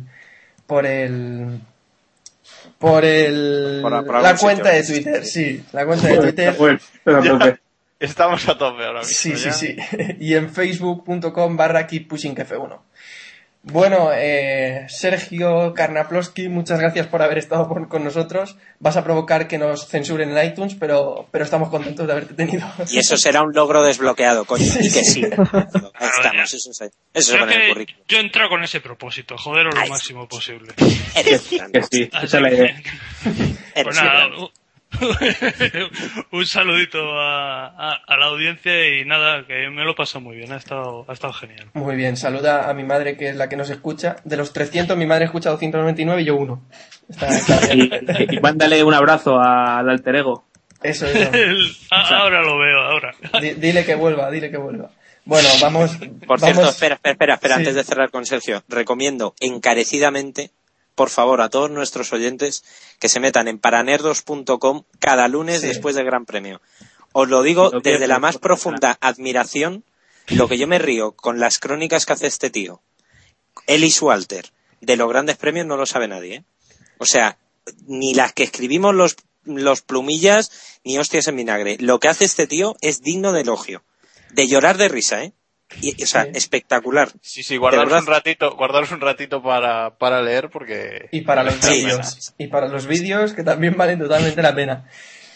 por el... por el... Por- por la cuenta sitio. de Twitter, sí, la cuenta de Twitter. Estamos a tope ahora mismo. Sí, sí, ya. sí. <laughs> Y en facebook.com barra keep pushing F1. Bueno, eh, Sergio Karnaploski, muchas gracias por haber estado por- con nosotros. Vas a provocar que nos censuren en iTunes, pero, pero estamos contentos de haberte tenido. Y eso será un logro desbloqueado, coño. Y que sí. <laughs> Ahí estamos, eso, es- eso va en el que currículum. yo he entrado con ese propósito, joderos lo máximo posible. Que sí, esa es la idea. <laughs> Pues nada. <laughs> un- saludito a, a- a la audiencia y nada, que me lo paso muy bien, ha estado, ha estado genial. Muy bien, saluda a mi madre que es la que nos escucha. De los 300, mi madre escucha 299 y yo uno. Está, está Y, y mándale un abrazo al alter ego. Eso, eso. El- a- ahora lo veo, ahora. Di- dile que vuelva, dile que vuelva. Bueno, vamos. Por cierto, vamos- espera, espera, espera, espera, Sí. antes de cerrar con Sergio, recomiendo encarecidamente, por favor, a todos nuestros oyentes que se metan en paranerdos.com cada lunes Sí. después del Gran Premio. Os lo digo Lo desde la más profunda admiración, lo que yo me río con las crónicas que hace este tío, Ellis Walter, de los grandes premios no lo sabe nadie, ¿eh? O sea, ni las que escribimos los, los plumillas, ni hostias en vinagre. Lo que hace este tío es digno de elogio. De llorar de risa, ¿eh? Y, o sea, Sí. espectacular. Sí, sí, guardaros un ratito, guardaros un ratito para, para leer porque... Y para los Sí. vídeos. Y para los vídeos que también valen totalmente la pena. <laughs>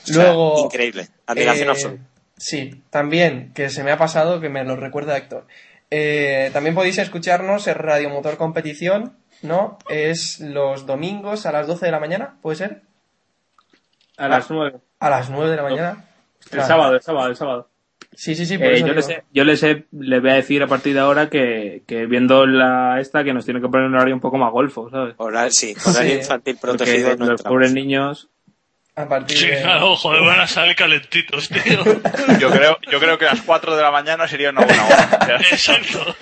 O sea, Luego. increíble. Admiración eh, absoluta. Sí, también, que se me ha pasado, que me lo recuerda Héctor. Eh, también podéis escucharnos en Radio Motor Competición, ¿no? Es los domingos a las 12 de la mañana, ¿puede ser? A las nueve. A las 9 de la mañana. El Claro. sábado, el sábado, el sábado. Sí, sí, sí, por Eh, eso yo, les he- yo les, he- les voy a decir a partir de ahora que, que viendo la esta que nos tiene que poner un horario un poco más golfo, ¿sabes? Horario, sí, horario Sí. infantil Porque protegido no los entramos. pobres niños A partir Sí, de... claro, joder, van a salir calentitos, tío. <laughs> Yo creo, yo creo que las 4 de la mañana sería una buena hora. Exacto.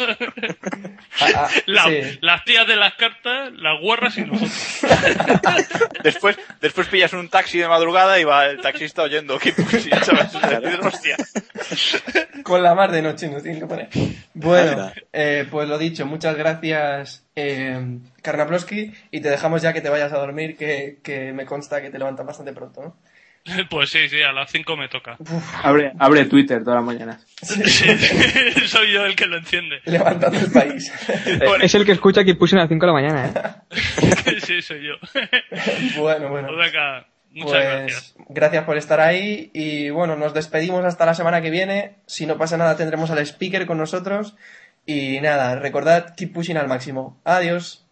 Ah, ah, La- sí. Las tías de las cartas, las guarras y nosotros. <laughs> después, después pillas un taxi de madrugada y va el taxista oyendo que pues, hostia. Con la mar de noche nos tienen que poner. Bueno, eh, pues lo dicho, muchas gracias, eh, Karnaploski, y te dejamos ya que te vayas a dormir, que, que me consta que te levantas bastante pronto, ¿no? <laughs> Pues sí, sí, a las 5 me toca. abre, abre Twitter todas las mañanas. Sí, <laughs> soy yo el que lo enciende. Levantando el país. <laughs> Es el que escucha que puse a las 5 de la mañana, ¿eh? Sí, soy yo. bueno, bueno. Pues venga, muchas Pues gracias. gracias por estar ahí y bueno, nos despedimos hasta la semana que viene. Si no pasa nada tendremos al speaker con nosotros y nada, recordad keep pushing al máximo. Adiós.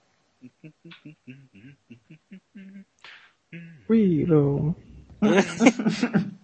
<laughs>